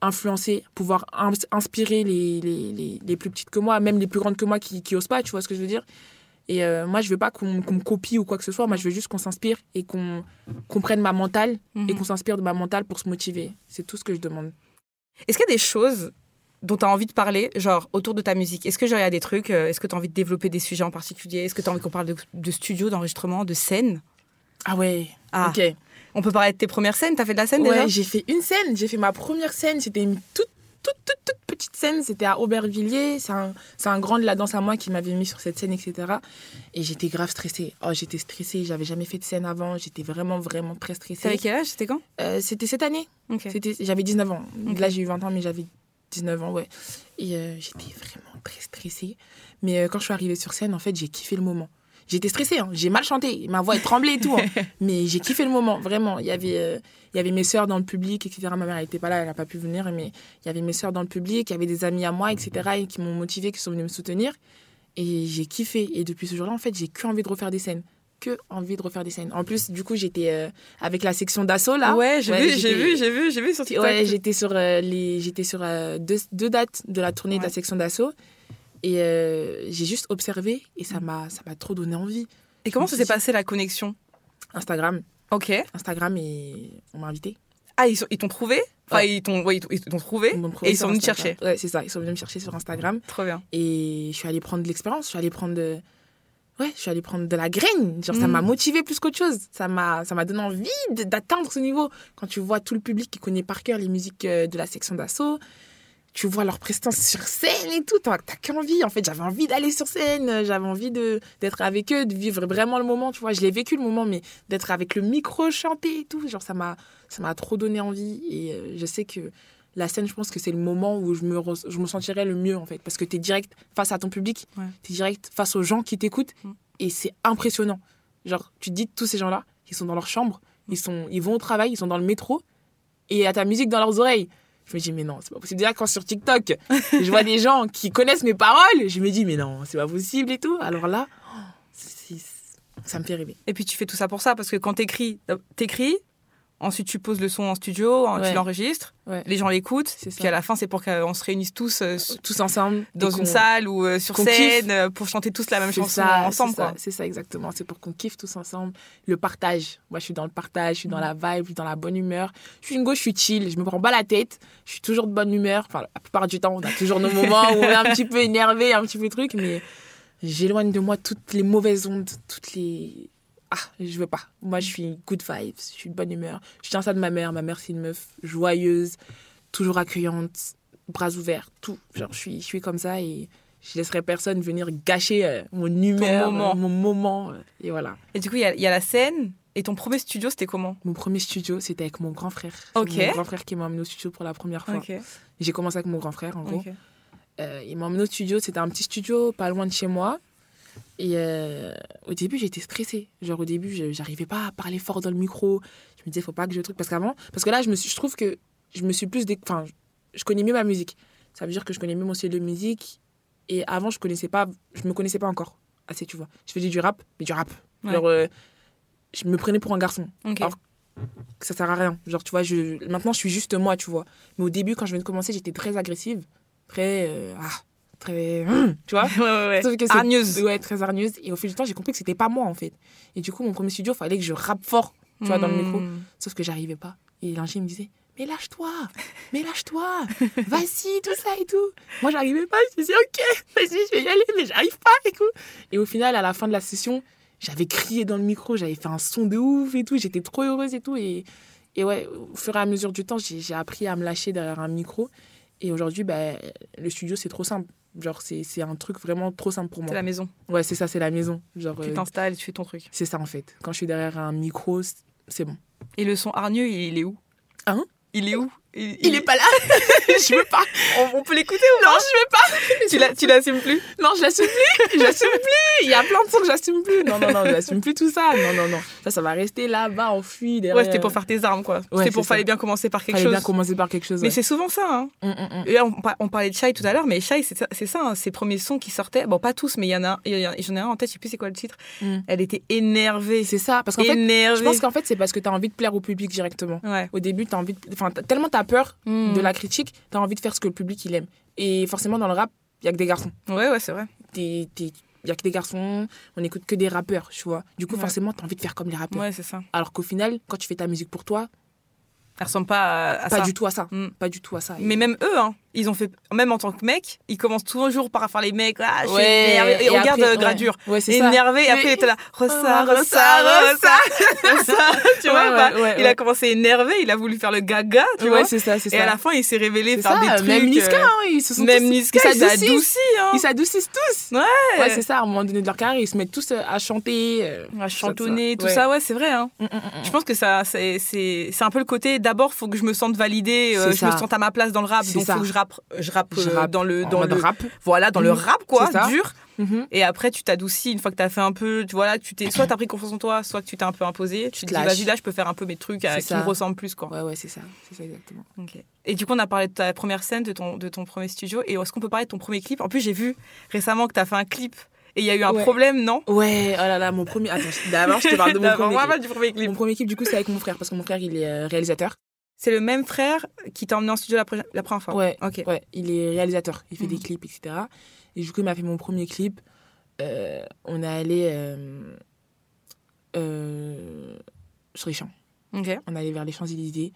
influencer, pouvoir ins- inspirer les, les, les, les plus petites que moi, même les plus grandes que moi qui, qui osent pas, tu vois ce que je veux dire. Et euh, moi, je veux pas qu'on qu'on me copie ou quoi que ce soit. Moi, je veux juste qu'on s'inspire et qu'on qu'on prenne ma mentale et Mhm. qu'on s'inspire de ma mentale pour se motiver. C'est tout ce que je demande. Est-ce qu'il y a des choses dont tu as envie de parler, genre autour de ta musique? Est-ce que genre, il y a des trucs euh, Est-ce que tu as envie de développer des sujets en particulier? Est-ce que tu as envie qu'on parle de, de studio, d'enregistrement, de scène? Ah ouais. Ah, Ok. On peut parler de tes premières scènes? T'as fait de la scène Ouais, déjà? j'ai fait une scène. J'ai fait ma première scène. C'était une toute, toute, toute, toute petite scène. C'était à Aubervilliers. C'est un, c'est un grand de la danse à moi qui m'avait mis sur cette scène, etc. Et j'étais grave stressée. Oh, j'étais stressée. J'avais jamais fait de scène avant. J'étais vraiment, vraiment très T'avais stressée. quel âge? C'était quand? Euh, C'était cette année. Ok. C'était, j'avais 19 ans. Là, j'ai eu 20 ans, mais j'avais 19 ans, ouais. Et euh, j'étais vraiment très stressée. Mais euh, quand je suis arrivée sur scène, en fait, j'ai kiffé le moment. J'étais stressée, hein. j'ai mal chanté, ma voix est tremblée et tout. hein. Mais j'ai kiffé le moment, vraiment. Il y avait, euh, il y avait mes sœurs dans le public, etc. Ma mère, n'était pas là, elle n'a pas pu venir, mais il y avait mes sœurs dans le public, il y avait des amis à moi, etc. Et qui m'ont motivée, qui sont venus me soutenir. Et j'ai kiffé. Et depuis ce jour-là, en fait, j'ai que envie de refaire des scènes. Que envie de refaire des scènes. En plus, du coup, j'étais euh, avec la section d'assaut, là. Ouais, j'ai vu, j'ai vu, j'ai vu, j'ai vu sur TikTok. Ouais, j'étais sur, euh, les, j'étais sur euh, deux, deux dates de la tournée de la section d'assaut. Et euh, j'ai juste observé et ça m'a, ça m'a trop donné envie. Et comment ça s'est passé la connexion? Instagram, Ok. Instagram et on m'a invité. Ah, ils t'ont trouvé? Enfin, Ouais. ils t'ont ouais, trouvé trouvé et ils sont venus te chercher. Ouais, c'est ça. Ils sont venus me chercher sur Instagram Trop bien. et je suis allée prendre de l'expérience. Je suis allée prendre de, ouais, je suis allée prendre de la graine. Genre ça Mm. m'a motivée plus qu'autre chose. Ça m'a, ça m'a donné envie d'atteindre ce niveau. Quand tu vois tout le public qui connaît par cœur les musiques euh, de la section d'assaut. Tu vois leur prestance sur scène et tout, t'as qu'envie. En fait, j'avais envie d'aller sur scène, j'avais envie de d'être avec eux, de vivre vraiment le moment, tu vois. Je l'ai vécu le moment, mais d'être avec le micro chanté et tout, genre ça m'a ça m'a trop donné envie. Et euh, je sais que la scène, je pense que c'est le moment où je me, je me sentirais le mieux, en fait. Parce que tu es direct face à ton public, Ouais. tu es direct face aux gens qui t'écoutent, Mm. et c'est impressionnant. Genre, tu te dis, tous ces gens-là, ils sont dans leur chambre, ils, sont, ils vont au travail, ils sont dans le métro, et il y a ta musique dans leurs oreilles. Je me dis, mais non, c'est pas possible. Déjà, quand sur TikTok, je vois des gens qui connaissent mes paroles, je me dis, mais non, c'est pas possible et tout. Alors là, oh, ça me fait rêver. Et puis tu fais tout ça pour ça, parce que quand t'écris, t'écris, ensuite tu poses le son en studio, Ouais. tu l'enregistres, Ouais. les gens l'écoutent, puis à la fin c'est pour qu'on se réunisse tous euh, Tous ensemble. dans une salle ou euh, sur scène kiffe. euh, pour chanter tous la même chanson ça, ensemble. c'est ça, Quoi. C'est ça, exactement. C'est pour qu'on kiffe tous ensemble. Le partage. Moi, je suis dans le partage, je suis dans la vibe, je suis dans la bonne humeur. Je suis une gauche, je suis chill, je me prends pas la tête. Je suis toujours de bonne humeur. Enfin, la plupart du temps, on a toujours nos moments où on est un petit peu énervé, un petit peu truc, mais j'éloigne de moi toutes les mauvaises ondes, toutes les. Ah, je veux pas. Moi, je suis good vibes, je suis de bonne humeur. Je tiens ça de ma mère. Ma mère, c'est une meuf joyeuse, toujours accueillante, bras ouverts, tout. Genre, je suis, je suis comme ça et je laisserai personne venir gâcher euh, mon humeur, moment. mon moment. euh, et voilà. Et du coup, il y, a- il y a la scène. Et ton premier studio, c'était comment? Mon premier studio, c'était avec mon grand frère. C'est Ok. Mon grand frère qui m'a emmené au studio pour la première fois. J'ai commencé avec mon grand frère, en gros. Euh, il m'a emmené au studio. C'était un petit studio pas loin de chez moi. Et euh, au début, j'étais stressée. Genre, au début, j'arrivais pas à parler fort dans le micro. Je me disais, faut pas que je truc. Parce qu'avant, parce que là, je, me suis, je trouve que je me suis plus. dé- Enfin, je connais mieux ma musique. Ça veut dire que je connais mieux mon style de musique. Et avant, je connaissais pas. Je me connaissais pas encore assez, tu vois. Je faisais du rap, mais du rap. Ouais. Genre, euh, je me prenais pour un garçon. Ok. Alors, Ça sert à rien. Genre, tu vois, je... maintenant, je suis juste moi, tu vois. Mais au début, quand je venais de commencer, j'étais très agressive. Très. euh, ah, très. tu vois? Ouais, ouais, que. Ouais, très hargneuse. Et au fil du temps, j'ai compris que c'était pas moi, en fait. Et du coup, mon premier studio, fallait que je rappe fort, tu vois, dans le micro. Hmm. Sauf que j'arrivais pas. Et l'ingé me disait, mais lâche-toi, mais lâche-toi, vas-y, tout ça et tout. Moi, j'arrivais pas. Je me disais, ok, vas-y, je vais y aller, mais j'arrive pas et tout. Et au final, à la fin de la session, j'avais crié dans le micro, j'avais fait un son de ouf et tout. J'étais trop heureuse et tout. Et, et ouais, au fur et à mesure du temps, j'ai j'ai appris à me lâcher derrière un micro. Et aujourd'hui, bah, le studio, c'est trop simple. Genre, c'est c'est un truc vraiment trop simple pour C'est moi. la maison. Ouais, c'est ça, c'est la maison. Genre, Tu euh, t'installes, tu fais ton truc. c'est ça en fait. Quand je suis derrière un micro, c'est bon. Et le son hargneux, il est où? Hein? Il est où? Il, Il est pas là Je veux pas On, on peut l'écouter ou Non, je veux pas Tu l'as- Tu l'assumes plus Non, je l'assume plus J'assume plus Il y a plein de sons que j'assume plus Non, non, non, j'assume plus tout ça Non, non, non. Ça, ça va rester là-bas, enfoui derrière. Ouais, c'était pour faire tes armes, quoi. Ouais, c'était pour fallait bien commencer par quelque Fallait chose. bien commencer par quelque chose. Mais c'est souvent ça, hein. Hum. Et là, on, par- on parlait de Shai tout à l'heure, mais Shai, c'est ça, ça hein, ses premiers sons qui sortaient. Bon, pas tous, mais il y en a, y a- j'en ai un en tête, je sais plus c'est quoi le titre. Mm. Elle était énervée. C'est ça, parce qu'en fait, je pense qu'en fait, c'est parce que t'as envie de plaire au public directement. Ouais. Au début, t'as envie de... Enfin, tellement t'as peur de la critique, t'as envie de faire ce que le public, il aime. Et forcément, dans le rap, il y a que des garçons. Ouais, ouais, c'est vrai. Il y a que des garçons, on écoute que des rappeurs, tu vois. Du coup, Ouais. forcément, t'as envie de faire comme les rappeurs. Ouais, c'est ça. Alors qu'au final, quand tu fais ta musique pour toi, Elle ressemble pas à, à pas ça. du tout à ça. Mm. Pas du tout à ça. Mais même eux, hein, ils ont fait, même en tant que mec, ils commencent toujours par faire les mecs. Ah, je suis Ouais, énervé. Et, et regarde après, euh, Gradure. Ouais, ça. Énervé, et après, était là. Rossa, Rossa, Rossa, tu vois, Ouais, bah, ouais, ouais, il ouais. a commencé énervé, il a voulu faire le gaga, tu ouais, vois. c'est ça, c'est ça. Et à la fin, il s'est révélé faire ça, des trucs. Même Niska, euh, hein, ils se sont Même tous- Niska, ils s'adoucissent. adouci. Hein. Ils s'adoucissent tous. Ouais. Ouais, c'est ça. À un moment donné de leur carrière, ils se mettent tous euh, à chanter. à chantonner, tout Ouais. ça, ouais, c'est vrai. Hein. mm, mm, mm. Je pense que ça, c'est, c'est, c'est un peu le côté. D'abord, faut que je me sente validée, je me ça. sente à ma place dans le rap, donc ça. faut que je je rappe, Je euh, rappe dans le, dans le rap. voilà, dans le Mhm. rap quoi, dur. Mhm. Et après, tu t'adoucis une fois que t'as fait un peu, tu voilà, tu t'es, soit t'as pris confiance en toi, soit que tu t'es un peu imposé. Tu te te dis, vas-y là, je peux faire un peu mes trucs à, C'est qui me ressemblent plus quoi. Ouais, ouais, c'est ça. C'est ça exactement. Ok. Et du coup, on a parlé de ta première scène, de ton, de ton premier studio. Et est-ce qu'on peut parler de ton premier clip? En plus, j'ai vu récemment que t'as fait un clip et il y a eu un Ouais. problème, non? Ouais, oh là là, mon premier. Attends, d'abord, je te parle de mon clip. du premier clip. Mon premier clip, du coup, c'est avec mon frère, parce que mon frère, il est euh, réalisateur. C'est le même frère qui t'a emmené en studio la, pre- la première fois. Ouais. Ok. Ouais, il est réalisateur. Il fait des Mhm. clips, etc. Et du coup, il m'a fait mon premier clip. Euh, on est allé euh, euh, sur les champs. Ok. On est allé vers les Champs-Élysées.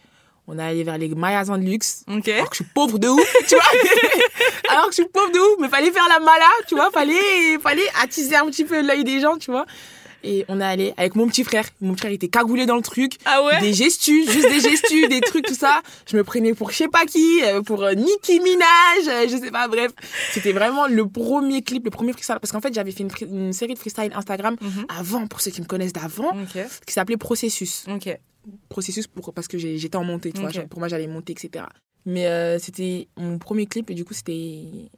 On est allé vers les magasins de luxe. Ok. Alors que je suis pauvre de ouf, tu vois. Alors que je suis pauvre de ouf, mais fallait faire la mala, tu vois. Fallait, fallait attiser un petit peu l'œil des gens, tu vois. Et on est allé avec mon petit frère. Mon frère était cagoulé dans le truc. Ah ouais Des gestus, juste des gestus, des trucs, tout ça. Je me prenais pour je sais pas qui, euh, pour euh, Nicki Minaj, euh, je sais pas, bref. C'était vraiment le premier clip, le premier freestyle. Parce qu'en fait, j'avais fait une, série de freestyle Instagram Mhm. avant, pour ceux qui me connaissent d'avant, qui s'appelait Processus. Processus pour, parce que j'étais en montée, tu vois. Pour moi, j'allais monter, etc. Mais euh, c'était mon premier clip et du coup, c'était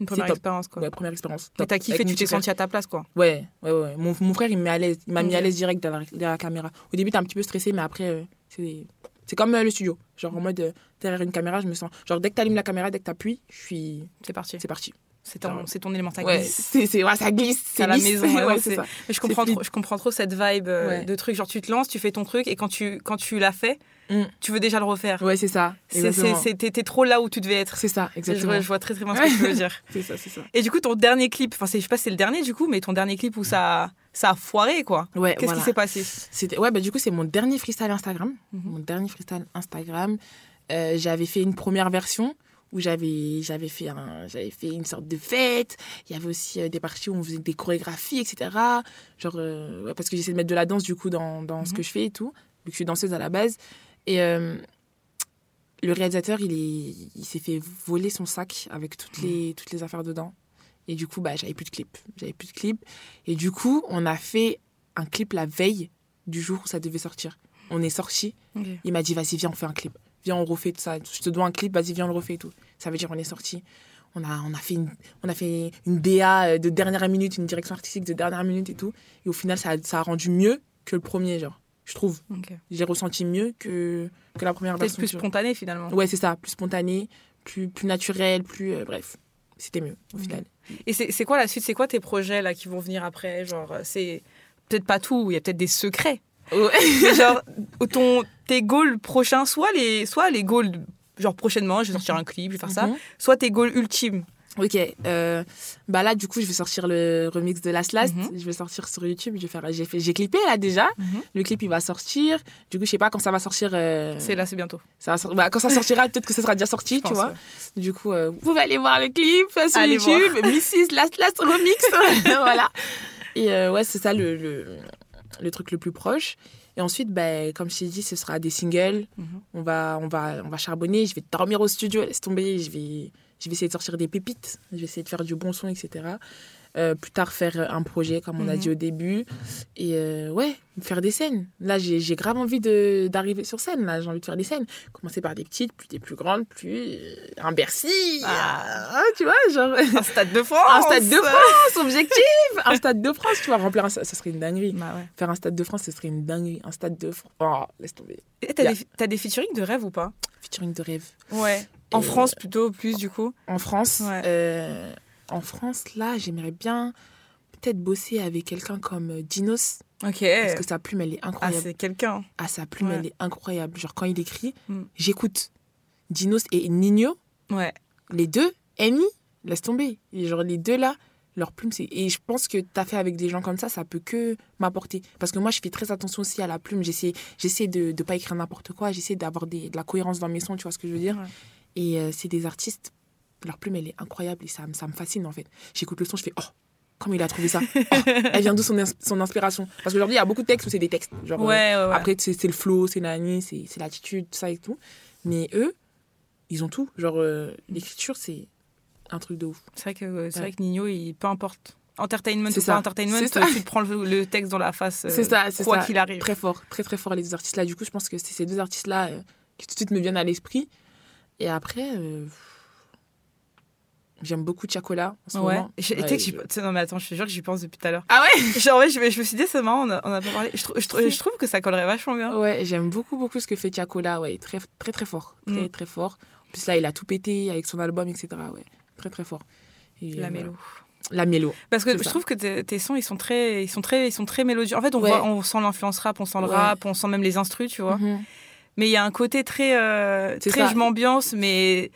Une première expérience quoi. ouais, première expérience. Mais t'as kiffé, tu t'es senti à ta place quoi. Ouais, ouais, ouais. Mon, mon frère, il me met à l'aise. Il m'a mis à l'aise direct derrière, derrière la caméra. Au début, t'es un petit peu stressé, mais après, euh, c'est c'est comme euh, le studio. Genre en mode euh, derrière une caméra, je me sens. Genre dès que t'allumes la caméra, dès que t'appuies, je suis. C'est parti. C'est parti. C'est ton, c'est ton élément, ça Ouais, glisse. c'est c'est- ouais, ça glisse. à C'est la lisse. maison, ouais, ouais, ouais, c'est ça. Je comprends trop, je comprends trop cette vibe euh, Ouais. de truc. Genre, tu te lances, tu fais ton truc, et quand tu, quand tu l'as fait, Mm. tu veux déjà le refaire. Ouais, c'est ça. T'es, t'es trop là où tu devais être. C'est ça, exactement. je vois très très bien ce que tu veux dire. C'est ça, c'est ça. Et du coup, ton dernier clip, enfin, je sais pas si c'est le dernier du coup, mais ton dernier clip où ça, ça a foiré quoi. Ouais, Qu'est-ce voilà. qui s'est passé? C'était ouais bah du coup c'est mon dernier freestyle Instagram, Mhm. mon dernier freestyle Instagram. Euh, j'avais fait une première version où j'avais j'avais fait un j'avais fait une sorte de fête. Il y avait aussi euh, des parties où on faisait des chorégraphies etc. Genre euh, parce que j'essaie de mettre de la danse du coup dans, dans ce Mhm. que je fais et tout vu que je suis danseuse à la base et euh, le réalisateur il est il s'est fait voler son sac avec toutes les toutes les affaires dedans et du coup bah j'avais plus de clip j'avais plus de clip et du coup on a fait un clip la veille du jour où ça devait sortir. On est sorti. Il m'a dit, vas-y, viens, on fait un clip. Viens, on refait tout ça. Je te dois un clip, vas-y, viens, on le refait et tout. Ça veut dire, on est sorti. On a, on a fait une, on a fait une DA de dernière minute, une direction artistique de dernière minute et tout. Et au final, ça, ça a rendu mieux que le premier, genre. Je trouve. J'ai ressenti mieux que, que la première Peut-être version. plus tu vois. spontané finalement. Ouais, c'est ça, plus spontané, plus, plus naturel, plus. euh, bref, c'était mieux au final. Et c'est quoi la suite? C'est quoi tes projets là qui vont venir après? Genre, euh, c'est peut-être pas tout, il y a peut-être des secrets. Genre, ton, tes goals prochains, soit les, soit les goals, genre prochainement, je vais sortir un clip, je vais faire ça, Mhm. soit tes goals ultimes. Ok, euh, bah là du coup je vais sortir le remix de Last Last, Mhm. je vais sortir sur YouTube, je vais faire, j'ai fait, j'ai clippé là déjà, le clip il va sortir, du coup je sais pas quand ça va sortir, euh, C'est là, c'est bientôt. ça va sor- bah, quand ça sortira peut-être que ça sera déjà sorti, Je tu pense, vois. ouais. Du coup euh, vous pouvez aller voir le clip sur Allez YouTube, Mrs Last Last remix, voilà. Et ouais c'est ça le, le, le truc le plus proche. Et ensuite, bah, comme je t'ai dit, ce sera des singles. Mhm. On, va, on, va, on va charbonner. Je vais dormir au studio, laisse tomber. Je vais, je vais essayer de sortir des pépites. Je vais essayer de faire du bon son, etc. Euh, plus tard, faire un projet, comme on a Mhm. dit au début. Et euh, ouais, faire des scènes. Là, j'ai grave envie d'arriver sur scène. Là, j'ai envie de faire des scènes. Commencer par des petites, puis des plus grandes, puis euh, un Bercy. Ah. euh, tu vois, genre. Un stade de France Un stade de France, objectif Un stade de France, tu vois, remplir un... Ça serait une dinguerie. Bah ouais. Faire un stade de France, ce serait une dinguerie. Un stade de France. Oh, laisse tomber. Et T'as Yeah. des, t'as des featuring de rêve ou pas? Featuring de rêve. Ouais. En France plutôt, plus du coup En France, Ouais. euh, en France, là, j'aimerais bien peut-être bosser avec quelqu'un comme euh, Dinos. Ok. Parce que sa plume, elle est Ah, incroyable. c'est quelqu'un. Ah, sa plume, Ouais. elle est incroyable. Genre, quand il écrit, Mm. j'écoute. Dinos et Nino, Ouais. les deux, Amy, laisse tomber. Et genre, les deux là, leur plume, c'est. Et je pense que t'as fait avec des gens comme ça, ça peut que m'apporter. Parce que moi, je fais très attention aussi à la plume. J'essaie, j'essaie de ne pas écrire n'importe quoi. J'essaie d'avoir des- de la cohérence dans mes sons, tu vois ce que je veux dire? Ouais. Et euh, c'est des artistes, leur plume, elle est incroyable et ça, me- ça me fascine en fait. J'écoute le son, je fais Oh, comment il a trouvé ça? Oh, Elle vient d'où son, son inspiration? Parce qu'aujourd'hui, il y a beaucoup de textes où c'est des textes. Genre, Ouais, euh, ouais, ouais. Après, c'est le flow, c'est l'année, c'est l'attitude, tout ça et tout. Mais eux, ils ont tout. Genre, euh, l'écriture, c'est un truc de ouf. C'est vrai que, c'est vrai que Nino, il, peu importe. Entertainment C'est ou ça. pas entertainment, ça. tu te prends le, le texte dans la face. euh, c'est ça, c'est Quoi ça. qu'il arrive. Très fort, très très fort les deux artistes-là. Du coup, je pense que c'est ces deux artistes-là euh, qui tout de suite me viennent à l'esprit. Et après, euh, j'aime beaucoup Chacola en ce Ouais. moment. Je- Ouais, je- non, mais attends, je te jure que j'y pense depuis tout à l'heure. Ah ouais? Genre, ouais, je, me- je me suis dit, c'est marrant, on a, on a pas parlé. Je, trou- je, trou- je trouve que ça collerait vachement bien. Ouais, j'aime beaucoup, beaucoup ce que fait Chacola. Ouais, très, très, très fort. Très, Mm. très fort. En plus, là, il a tout pété avec son album, etc. Ouais, très, très fort. Et, La euh, mélo. La mélo. Parce que je ça. trouve que tes, tes sons, ils sont très, ils sont très, ils sont très mélodieux. En fait, on, Ouais. voit, on sent l'influence rap, on sent le rap, on sent même les instrus, tu vois. Mhm. Mais il y a un côté très, euh, très ça. je m'ambiance, mais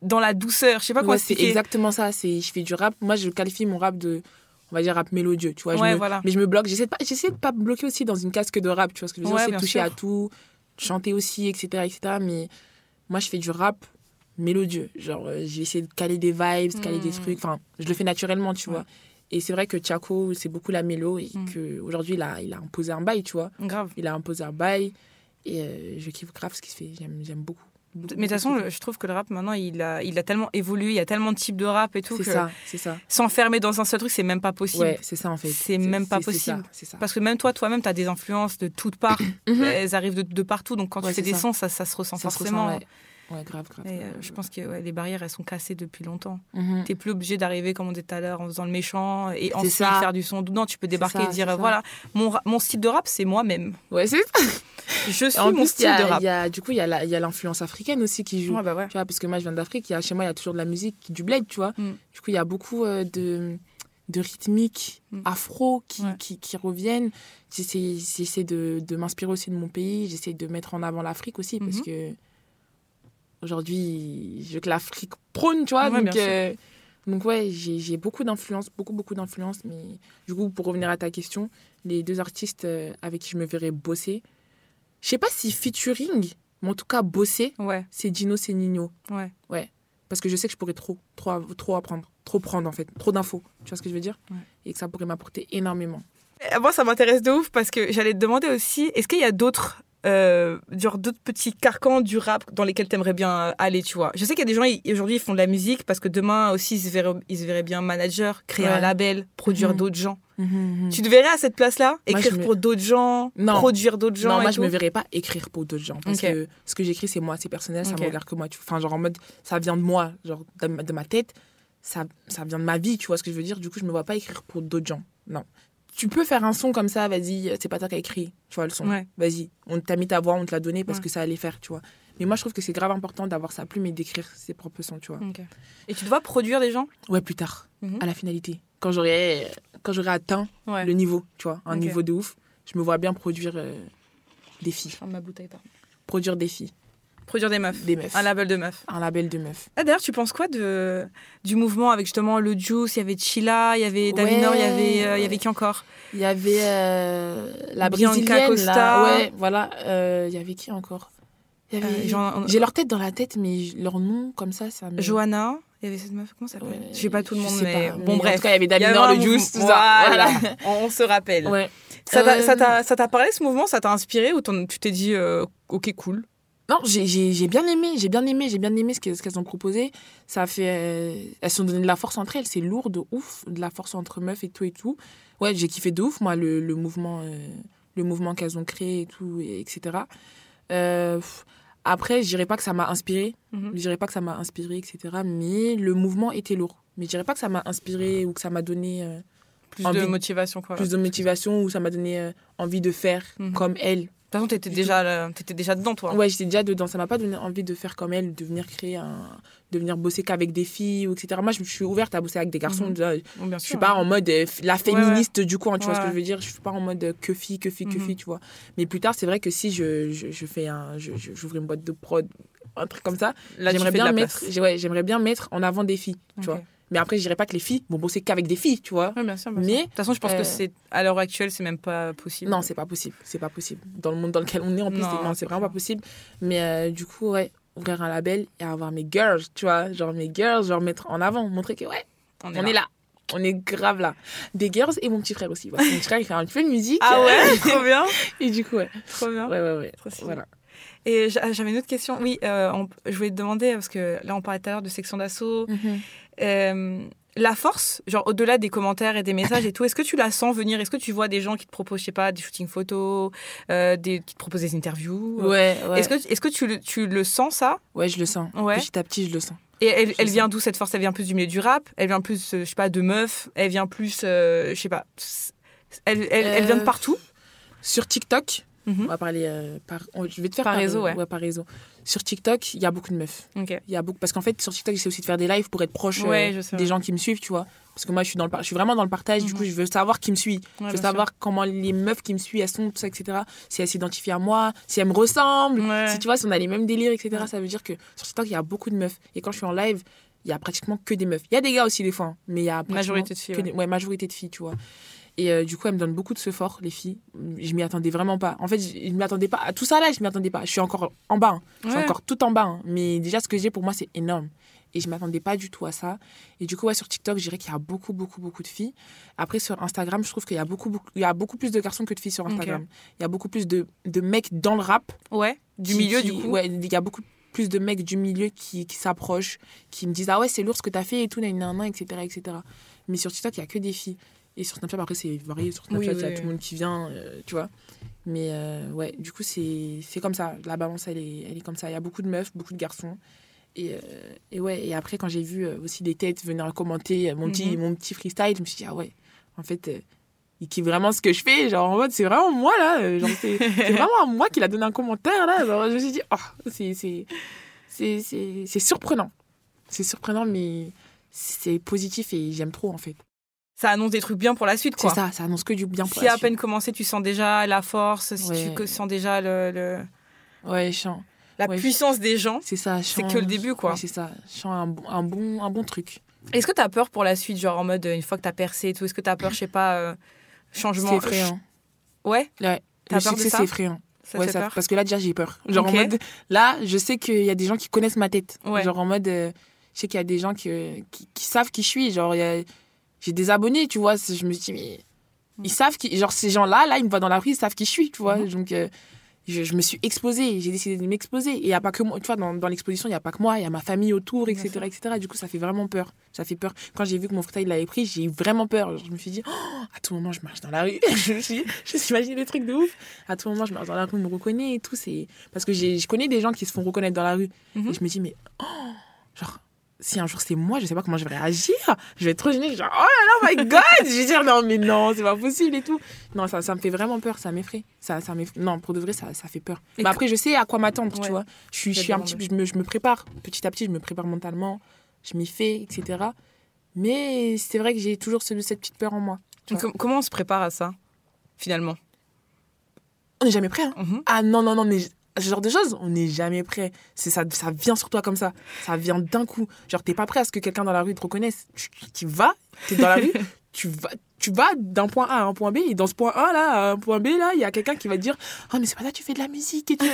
dans la douceur. Je sais pas Ouais, c'est exactement ça. C'est, je fais du rap. Moi, je qualifie mon rap de, on va dire, rap mélodieux. Tu vois, je Ouais, me- voilà. Mais je me bloque. J'essaie de pas, j'essaie de pas me bloquer aussi dans une casque de rap. Tu vois ce que je veux dire Ouais, de bien toucher sûr. à tout, chanter aussi, etc., etc. Mais moi, je fais du rap mélodieux. Genre, euh, j'ai essayé de caler des vibes, caler des Mm. trucs. Enfin, je le fais naturellement, tu vois. Et c'est vrai que Chaco, c'est beaucoup la mélo et Mm. qu'aujourd'hui, il a, il a imposé un bail, tu vois. Grave. Il a imposé un bail et euh, je kiffe grave ce qu'il fait. J'aime, beaucoup. Beaucoup, Mais de toute façon, je trouve que le rap maintenant, il a, il a tellement évolué, il y a tellement de types de rap et tout C'est ça, c'est ça. s'enfermer dans un seul truc, c'est même pas possible. Ouais, c'est ça en fait. C'est même pas c'est ça, possible. C'est ça. Parce que même toi, toi-même, tu as des influences de toutes parts. Mhm. Elles arrivent de, de partout. Donc quand Ouais, tu fais des ça. sons, ça, ça se ressent Ça se forcément. ressent, ouais. Ouais, grave, grave. Et, euh, je pense que ouais, les barrières, elles sont cassées depuis longtemps. Mhm. T'es plus obligé d'arriver, comme on disait tout à l'heure, en faisant le méchant et ensuite ça. faire du son. Non, tu peux débarquer ça, et dire voilà, mon, mon style de rap, c'est moi-même. Ouais, c'est Je suis En mon plus, style a- de rap. il y a- du coup, il y a la- il y a l'influence africaine aussi qui joue. Ouais, bah ouais. Tu vois, parce que moi, je viens d'Afrique. Chez moi, il y a toujours de la musique, du bled, tu vois. Mm. Du coup, il y a beaucoup euh, de, de rythmiques Mm. afro qui, Ouais. qui, qui reviennent. J'essaie j'essaie de, de m'inspirer aussi de mon pays. J'essaie de mettre en avant l'Afrique aussi parce Mhm. que aujourd'hui, je veux que l'Afrique prône, tu vois. Ouais, donc, euh, donc, ouais, j'ai j'ai beaucoup d'influence, beaucoup, beaucoup d'influence. Mais du coup, pour revenir à ta question, les deux artistes euh, avec qui je me verrais bosser, je sais pas si featuring, mais en tout cas bosser, Ouais, c'est Dino, c'est Nino. ouais. Parce que je sais que je pourrais trop, trop, trop apprendre, trop prendre en fait, trop d'infos. Tu vois ce que je veux dire? Ouais. Et que ça pourrait m'apporter énormément. Et Moi, ça m'intéresse de ouf parce que j'allais te demander aussi, est-ce qu'il y a d'autres euh, genre d'autres petits carcans du rap dans lesquels tu aimerais bien euh, aller, tu vois. Je sais qu'il y a des gens, aujourd'hui, ils font de la musique parce que demain aussi, ils se verraient, ils se verraient bien manager, créer Ouais. un label, produire Mhm. d'autres gens. Tu... Tu te verrais à cette place-là? Écrire me- pour d'autres gens, Non. produire d'autres gens Non, moi, je tout? me verrais pas écrire pour d'autres gens. Parce que ce que j'écris, c'est moi, c'est personnel, ça Ok. me regarde que moi. tu- Enfin, genre en mode, ça vient de moi, genre de ma, tête, ça, ça vient de ma vie, tu vois ce que je veux dire? Du coup, je me vois pas écrire pour d'autres gens. Non. Tu peux faire un son comme ça, vas-y, c'est pas toi qui as écrit, tu vois, le son. Ouais. Vas-y, on t'a mis ta voix, on te l'a donné parce Ouais. que ça allait faire, tu vois. Mais moi, je trouve que c'est grave important d'avoir sa plume et d'écrire ses propres sons, tu vois. Et tu dois produire des gens? Ouais, plus tard, Mhm. à la finalité. Quand j'aurai quand j'aurai atteint Ouais. le niveau, tu vois, un niveau de ouf, je me vois bien produire euh, des filles. Ma bouteille, pardon. Produire des filles, Produire des meufs. des meufs. Un label de meufs. Un label de meufs. Ah, D'ailleurs, tu penses quoi de, du mouvement avec justement le Juice? Il y avait Chila, il y avait Davinor, il y Ouais. avait, euh, il y avait qui encore? Il y avait euh, la Bianca brésilienne, Costa. là. Ouais, voilà. Euh, Il y avait qui encore? Euh, J'ai leur tête dans la tête, mais leur nom, comme ça, ça me... Johanna. Il y avait cette meuf, comment ça s'appelle? Ouais, Je sais pas tout le monde, mais pas, bon, mais en bref. tout cas, il y avait Davinor, le Juice, tout ça. Voilà. on se rappelle. Ouais. Ça t'a- parlé ce mouvement? Ça t'a inspiré ou tu t'es dit ok cool? Non, j'ai- bien aimé, j'ai bien aimé, j'ai bien aimé ce que- ce qu'elles ont proposé. Ça a fait, euh, elles se sont donné de la force entre elles, c'est lourd de ouf, de la force entre meufs et tout et tout. Ouais, j'ai kiffé de ouf moi le, le mouvement, euh, le mouvement qu'elles ont créé et tout, et etc. Euh, après, je dirais pas que ça m'a inspiré, Mhm. je dirais pas que ça m'a inspiré, etc. Mais le mouvement était lourd. Mais je dirais pas que ça m'a inspiré ou que ça m'a donné Plus Envie- de motivation quoi. plus de motivation ou ça m'a donné envie de faire Mhm. comme elle. Toute façon, t'étais déjà, là- t'étais déjà dedans toi. Ouais, j'étais déjà dedans. Ça m'a pas donné envie de faire comme elle, de venir créer un. de venir bosser qu'avec des filles, etc. Moi, je je suis ouverte à bosser avec des garçons. Mhm. déjà. Bon, Je sûr. suis pas en mode euh, la ouais. féministe du coin, tu vois ce que je veux dire Je suis pas en mode euh, que fille, que fille, que Mhm. fille, tu vois. Mais plus tard, c'est vrai que si je, je, je fais un. je- je- J'ouvre une boîte de prod, un truc comme ça, j'aimerais bien, mettre, ouais, j'aimerais bien mettre en avant des filles, tu vois. Mais après, je dirais pas que les filles vont bosser qu'avec des filles, tu vois. Ouais, bien sûr. bien Mais, de toute façon, je pense euh, que c'est à l'heure actuelle, c'est même pas possible. Non, c'est pas possible. C'est pas possible. Dans le monde dans lequel on est, en plus, Non, c'est- vraiment pas possible. Mais euh, du coup, ouais, ouvrir un label et avoir mes girls, tu vois, genre mes girls, genre mettre en avant, montrer que ouais, on est, là. On est grave là. Des girls et mon petit frère aussi. Mon petit frère, il fait un peu de musique. Ah ouais, trop bien, Et du coup, ouais. trop bien. Ouais, ouais, ouais. Trop. Voilà. Et j'a- j'avais une autre question. Oui, euh, on- je voulais te demander parce que là, on parlait tout à l'heure de section d'assaut. Euh, la force, genre au-delà des commentaires et des messages et tout, est-ce que tu la sens venir? Est-ce que tu vois des gens qui te proposent, je sais pas, des shootings photos, euh, des, qui te proposent des interviews? Ouais, ouais. Est-ce que, est-ce que tu, le, tu le sens ça? Ouais, je le sens. Ouais. Petit à petit, je le sens. Et elle, elle vient d'où cette force? Elle vient plus du milieu du rap? Elle vient plus, je sais pas, de meufs? Elle vient plus, je sais pas. Elle, elle, elle vient de partout? Sur TikTok, Mhm. on va parler euh, par. on- Je vais te faire Par réseau, ouais. par réseau. Sur TikTok, il y a beaucoup de meufs. Ok. Il y a beaucoup parce qu'en fait sur TikTok j'essaie aussi de faire des lives pour être proche euh, Ouais, des ouais. gens qui me suivent tu vois parce que moi je suis dans le par- je suis vraiment dans le partage du Mhm. coup je veux savoir qui me suit Ouais, je veux savoir comment les meufs qui me suivent elles sont tout ça etc si elles s'identifient à moi si elles me ressemblent. Ouais. si tu vois si on a les mêmes délires etc Ouais. ça veut dire que sur TikTok il y a beaucoup de meufs et quand je suis en live il y a pratiquement que des meufs il y a des gars aussi des fois hein, mais il y a pratiquement Majorité de filles, que ouais. des- ouais, majorité de filles tu vois et euh, du coup, elles me donnent beaucoup de ce fort, les filles. Je m'y attendais vraiment pas. En fait, je je m'y attendais pas. À tout ça là, je m'y attendais pas. Je suis encore en bas. hein. Je suis Ouais. encore tout en bas. hein. Mais déjà, ce que j'ai pour moi, c'est énorme. Et je m'attendais pas du tout à ça. Et du coup, ouais, sur TikTok, je dirais qu'il y a beaucoup, beaucoup, beaucoup de filles. Après, sur Instagram, je trouve qu'il y a beaucoup, beaucoup, il y a beaucoup plus de garçons que de filles sur Instagram. Il y a beaucoup plus de, de mecs dans le rap. Ouais, du milieu, qui- du coup. Ouais, il y a beaucoup plus de mecs du milieu qui, qui s'approchent, qui me disent Ah ouais, c'est lourd ce que t'as fait et tout, nan, nan, nan, etc., etc. Mais sur TikTok, il y a que des filles. Et sur Snapchat, après, c'est varié. Sur Snapchat, Oui, il y a oui, tout le monde qui vient, euh, tu vois. Mais euh, ouais, du coup, c'est c'est comme ça. La balance, elle est, elle est comme ça. Il y a beaucoup de meufs, beaucoup de garçons. Et, euh, et ouais, et après, quand j'ai vu aussi des têtes venir commenter mon, petit, Mhm. mon petit freestyle, je me suis dit, ah ouais, en fait, il kiffe vraiment ce que je fais. Genre, en mode, c'est vraiment moi, là. Genre, c'est vraiment à moi qu'il a donné un commentaire, là. Genre, je me suis dit, oh, c'est- c'est c'est- c'est c'est surprenant. C'est surprenant, mais c'est positif et j'aime trop, en fait. Ça annonce des trucs bien pour la suite, C'est ça, ça annonce que du bien pour Si la à suite. peine commencé, tu sens déjà la force, si Ouais. tu sens déjà le, le- Ouais, je sens. la Ouais. puissance des gens. C'est ça. je C'est que le début, quoi. Ouais, c'est ça. Je sens un, bon- un, bon, un bon truc. Est-ce que tu as peur pour la suite, genre en mode une fois que tu as percé et tout Est-ce que tu as peur, je sais pas, euh, changement C'est effrayant. Ouais, Ouais. Le peur de succès, ça? c'est effrayant. ça Ouais, ça- peur? parce que là, déjà, j'ai peur. Genre Ok. en mode. Là, je sais qu'il y a des gens qui connaissent ma tête. Ouais. Genre en mode. euh, je sais qu'il y a des gens qui, qui, qui savent qui je suis. Genre, il y a- j'ai des abonnés, tu vois. Je me dis, mais. Ils savent qui. Genre, ces gens-là, là, ils me voient dans la rue, ils savent qui je suis, tu vois. Mhm. Donc. euh, je, je me suis exposée, j'ai décidé de m'exposer. Et il n'y a pas que moi, tu vois, dans, dans l'exposition, il n'y a pas que moi, il y a ma famille autour, etc., etc. Du coup, ça fait vraiment peur. Ça fait peur. Quand j'ai vu que mon frère, il l'avait pris, j'ai eu vraiment peur. Je me suis dit, oh, à tout moment, je marche dans la rue. je me suis, imaginé des trucs de ouf. À tout moment, je marche dans la rue, on me reconnaît et tout. Parce que je connais des gens qui se font reconnaître dans la rue. Mhm. Et je me dis, mais, oh, genre, si un jour c'est moi, je sais pas comment je vais réagir. Je vais être trop gênée. je vais Genre, oh là là, my God Je vais dire, non, mais non, c'est pas possible et tout. Non, ça, ça me fait vraiment peur. Ça m'effraie. Ça, ça non, pour de vrai, ça, ça fait peur. Et Mais après, je sais à quoi m'attendre, Ouais. tu vois. Je suis, je Ça suis un petit, je me, je me prépare. Petit à petit, je me prépare mentalement. Je m'y fais, etc. Mais c'est vrai que j'ai toujours ce- cette petite peur en moi. comment on se prépare à ça, finalement? On n'est jamais prêt. Hein. Mhm. Ah non, non, non, mais ce genre de choses, on n'est jamais prêt. C'est ça, ça vient sur toi comme ça. Ça vient d'un coup. Genre, t'es pas prêt à ce que quelqu'un dans la rue te reconnaisse. Tu, tu vas, t'es dans la rue, tu vas, tu vas d'un point A à un point B, et dans ce point A là, à un point B là, il y a quelqu'un qui va te dire Oh, mais c'est pas ça, tu fais de la musique et tout.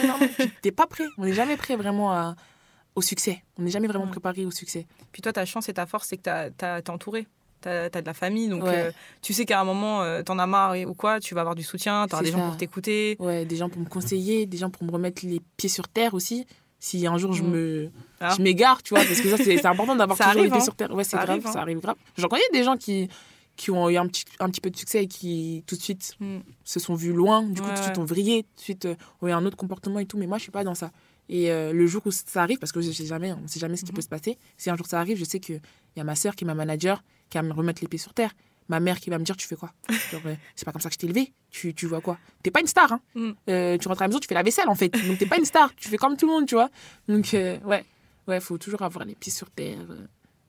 T'es pas prêt. On n'est jamais prêt vraiment à- au succès. On n'est jamais vraiment Mm. préparé au succès. Puis toi, ta chance et ta force, c'est que t'as- t'as- t'es entouré. T'as as de la famille, donc Ouais. euh, tu sais qu'à un moment, euh, t'en as marre ou quoi, tu vas avoir du soutien, t'auras des gens pour t'écouter. Ouais, des gens pour me conseiller, des gens pour me remettre les pieds sur terre aussi. Si un jour je Mm. me Ah. je m'égare, tu vois, parce que ça c'est important d'avoir toujours arrive, les pieds hein. sur terre. Ouais, c'est grave, arrive, hein. ça arrive grave. J'en connais des gens qui qui ont eu un petit un petit peu de succès et qui tout de suite Mm. se sont vus loin, du coup Ouais, tout de suite ont vrillé, tout de suite euh, ont eu un autre comportement et tout, mais moi je suis pas dans ça. Et euh, le jour où ça arrive, parce que je sais jamais, on sait jamais ce qui Mhm. peut se passer, si un jour ça arrive, je sais qu'il y a ma sœur qui est ma manager, qui va me remettre les pieds sur terre, ma mère qui va me dire tu fais quoi? Euh, C'est pas comme ça que je t'ai élevé, tu, tu vois quoi? T'es pas une star, hein Mm. Euh, Tu rentres à la maison, tu fais la vaisselle en fait, donc t'es pas une star, tu fais comme tout le monde, tu vois Donc ouais, ouais, faut toujours avoir les pieds sur terre.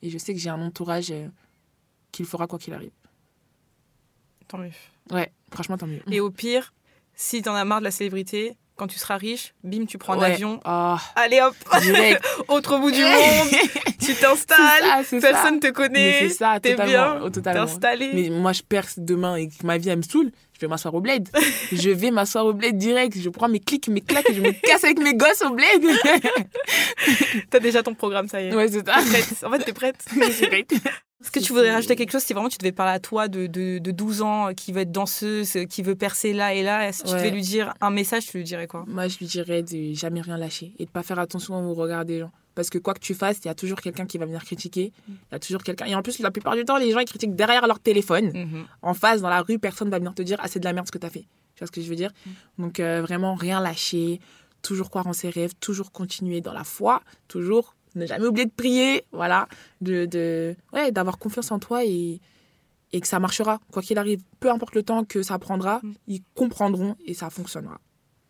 et je sais que j'ai un entourage qui le fera quoi qu'il arrive. Tant mieux. Ouais, franchement tant mieux. Et au pire, si t'en as marre de la célébrité, quand tu seras riche, bim, tu prends un Ouais. avion. Ah, Allez hop, direct. autre bout du monde, tu t'installes, personne te Mais connaît, c'est ça, t'es bien, oh, installé. Mais moi, je perce demain et que ma vie, elle me saoule. Je vais m'asseoir au bled. je vais m'asseoir au bled direct. Je prends mes clics, mes claques et je me casse avec mes gosses au bled. T'as déjà ton programme, ça y est. ouais, c'est ça. Prête. En fait, t'es prête. Vrai. Est-ce que tu voudrais rajouter quelque chose si vraiment tu devais parler à toi de, de, de 12 ans euh, qui veut être danseuse, euh, qui veut percer là et là Si tu Ouais. devais lui dire un message, tu lui dirais quoi? Moi, je lui dirais de jamais rien lâcher et de pas faire attention au regard des gens. Parce que quoi que tu fasses, il y a toujours quelqu'un qui va venir critiquer. Il y a toujours quelqu'un. Et en plus, la plupart du temps, les gens ils critiquent derrière leur téléphone. Mhm. En face, dans la rue, personne va venir te dire Ah, c'est de la merde ce que tu as fait. Tu vois ce que je veux dire? Donc, euh, vraiment, rien lâcher. Toujours croire en ses rêves. Toujours continuer dans la foi. Toujours ne jamais oublier de prier. Voilà. De, de, ouais, d'avoir confiance en toi et, et que ça marchera. Quoi qu'il arrive, peu importe le temps que ça prendra, Mm. ils comprendront et ça fonctionnera.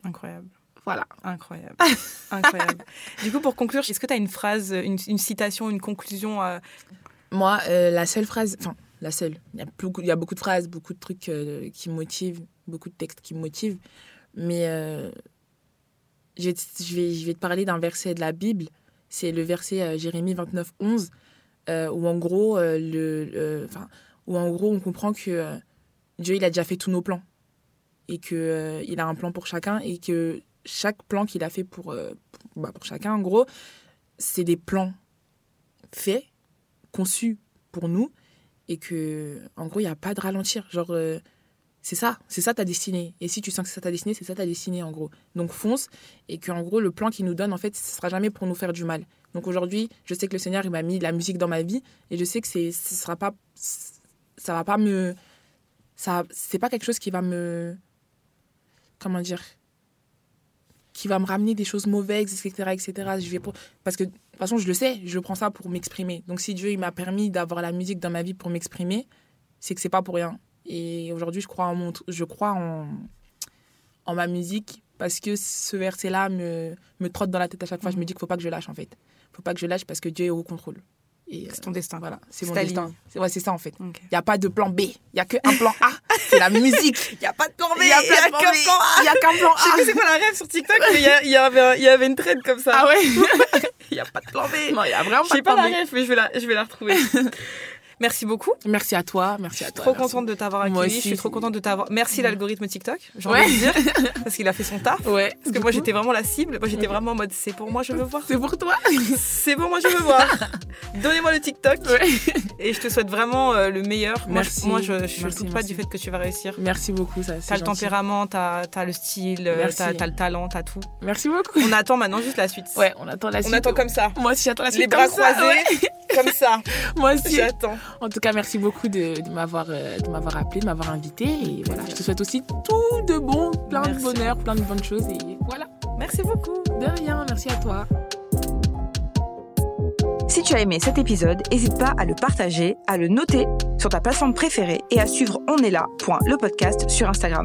Incroyable. Voilà. Incroyable. Incroyable. Du coup, pour conclure, est-ce que tu as une phrase, une, une citation, une conclusion euh, Moi, euh, la seule phrase, enfin, la seule, il y, a beaucoup, il y a beaucoup de phrases, beaucoup de trucs euh, qui me motivent, beaucoup de textes qui me motivent, mais euh, je, vais, je vais te parler d'un verset de la Bible, c'est le verset euh, Jérémie 29, 11, euh, où en gros, euh, le, où en gros, on comprend que Dieu, il a déjà fait tous nos plans, et que euh, il a un plan pour chacun, et que chaque plan qu'il a fait pour, bah, pour chacun, en gros, c'est des plans faits conçu pour nous et que en gros il y a pas de ralentir. Genre c'est ça c'est ça ta destinée et si tu sens que c'est ça ta destinée c'est ça ta destinée en gros donc fonce et que en gros le plan qu'il nous donne en fait ce sera jamais pour nous faire du mal donc aujourd'hui je sais que le Seigneur il m'a mis la musique dans ma vie et je sais que c'est ce sera pas ça va pas me ça c'est pas quelque chose qui va me comment dire qui va me ramener des choses mauvaises, etc., etc. Je vais. Parce que, de toute façon, je le sais, je prends ça pour m'exprimer. Donc, si Dieu, il m'a permis d'avoir la musique dans ma vie pour m'exprimer, c'est que c'est pas pour rien. Et aujourd'hui, je crois en, mon... je crois en... en ma musique parce que ce verset-là me... me trotte dans la tête à chaque fois. Je me dis qu'il faut pas que je lâche, en fait. faut pas que je lâche parce que Dieu est au contrôle. Et euh, C'est ton destin. voilà, c'est mon destin. C'est ouais, c'est ça, en fait. Il n'y a pas de plan B. Il n'y a qu'un plan A. C'est la musique. Il n'y a pas de plan B, Il n'y a, a pas qu'un plan A. Il n'y a qu'un plan Je sais A. plus c'est quoi la rêve sur TikTok, mais il y, a- il y avait il y avait une trend comme ça. Ah ouais Il n'y a pas de plan B. Non, il n'y a vraiment Je pas sais de pas plan la B. rêve, mais je vais la, je vais la retrouver. Merci beaucoup. Merci à toi, merci Je à suis toi. trop merci. contente de t'avoir Moi accueilli. aussi. Je suis trop contente de t'avoir. Merci l'algorithme TikTok. J'ai Ouais. envie de dire parce qu'il a fait son taf. Ouais. Parce que moi j'étais vraiment la cible. Moi j'étais vraiment en mode c'est pour moi je veux voir. C'est pour toi. C'est pour moi je veux voir. Donnez-moi le TikTok Ouais. et je te souhaite vraiment euh, le meilleur. Moi, je- Merci. Moi je, je Merci, doute pas du fait que tu vas réussir. Merci beaucoup, ça. T'as le tempérament, t'as as le style, euh, t'as t'as le talent, t'as tout. Merci beaucoup. On attend maintenant juste la suite. Ouais, on attend la suite. On attend comme ça. Moi aussi, j'attends la suite. Les bras croisés, comme ça. Moi aussi. J'attends. En tout cas, merci beaucoup de, de m'avoir euh, de m'avoir appelé, de m'avoir invité. Et voilà, je te souhaite aussi tout de bon, plein Merci. de bonheur, plein de bonnes choses. Et voilà. Merci beaucoup. De rien, merci à toi. Si tu as aimé cet épisode, n'hésite pas à le partager, à le noter sur ta plateforme préférée et à suivre On est là, le podcast sur Instagram.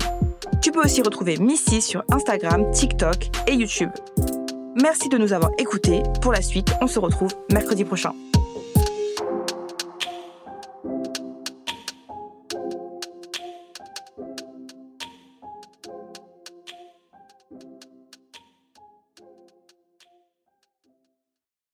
Tu peux aussi retrouver Missy sur Instagram, TikTok et YouTube. Merci de nous avoir écoutés. Pour la suite, on se retrouve mercredi prochain.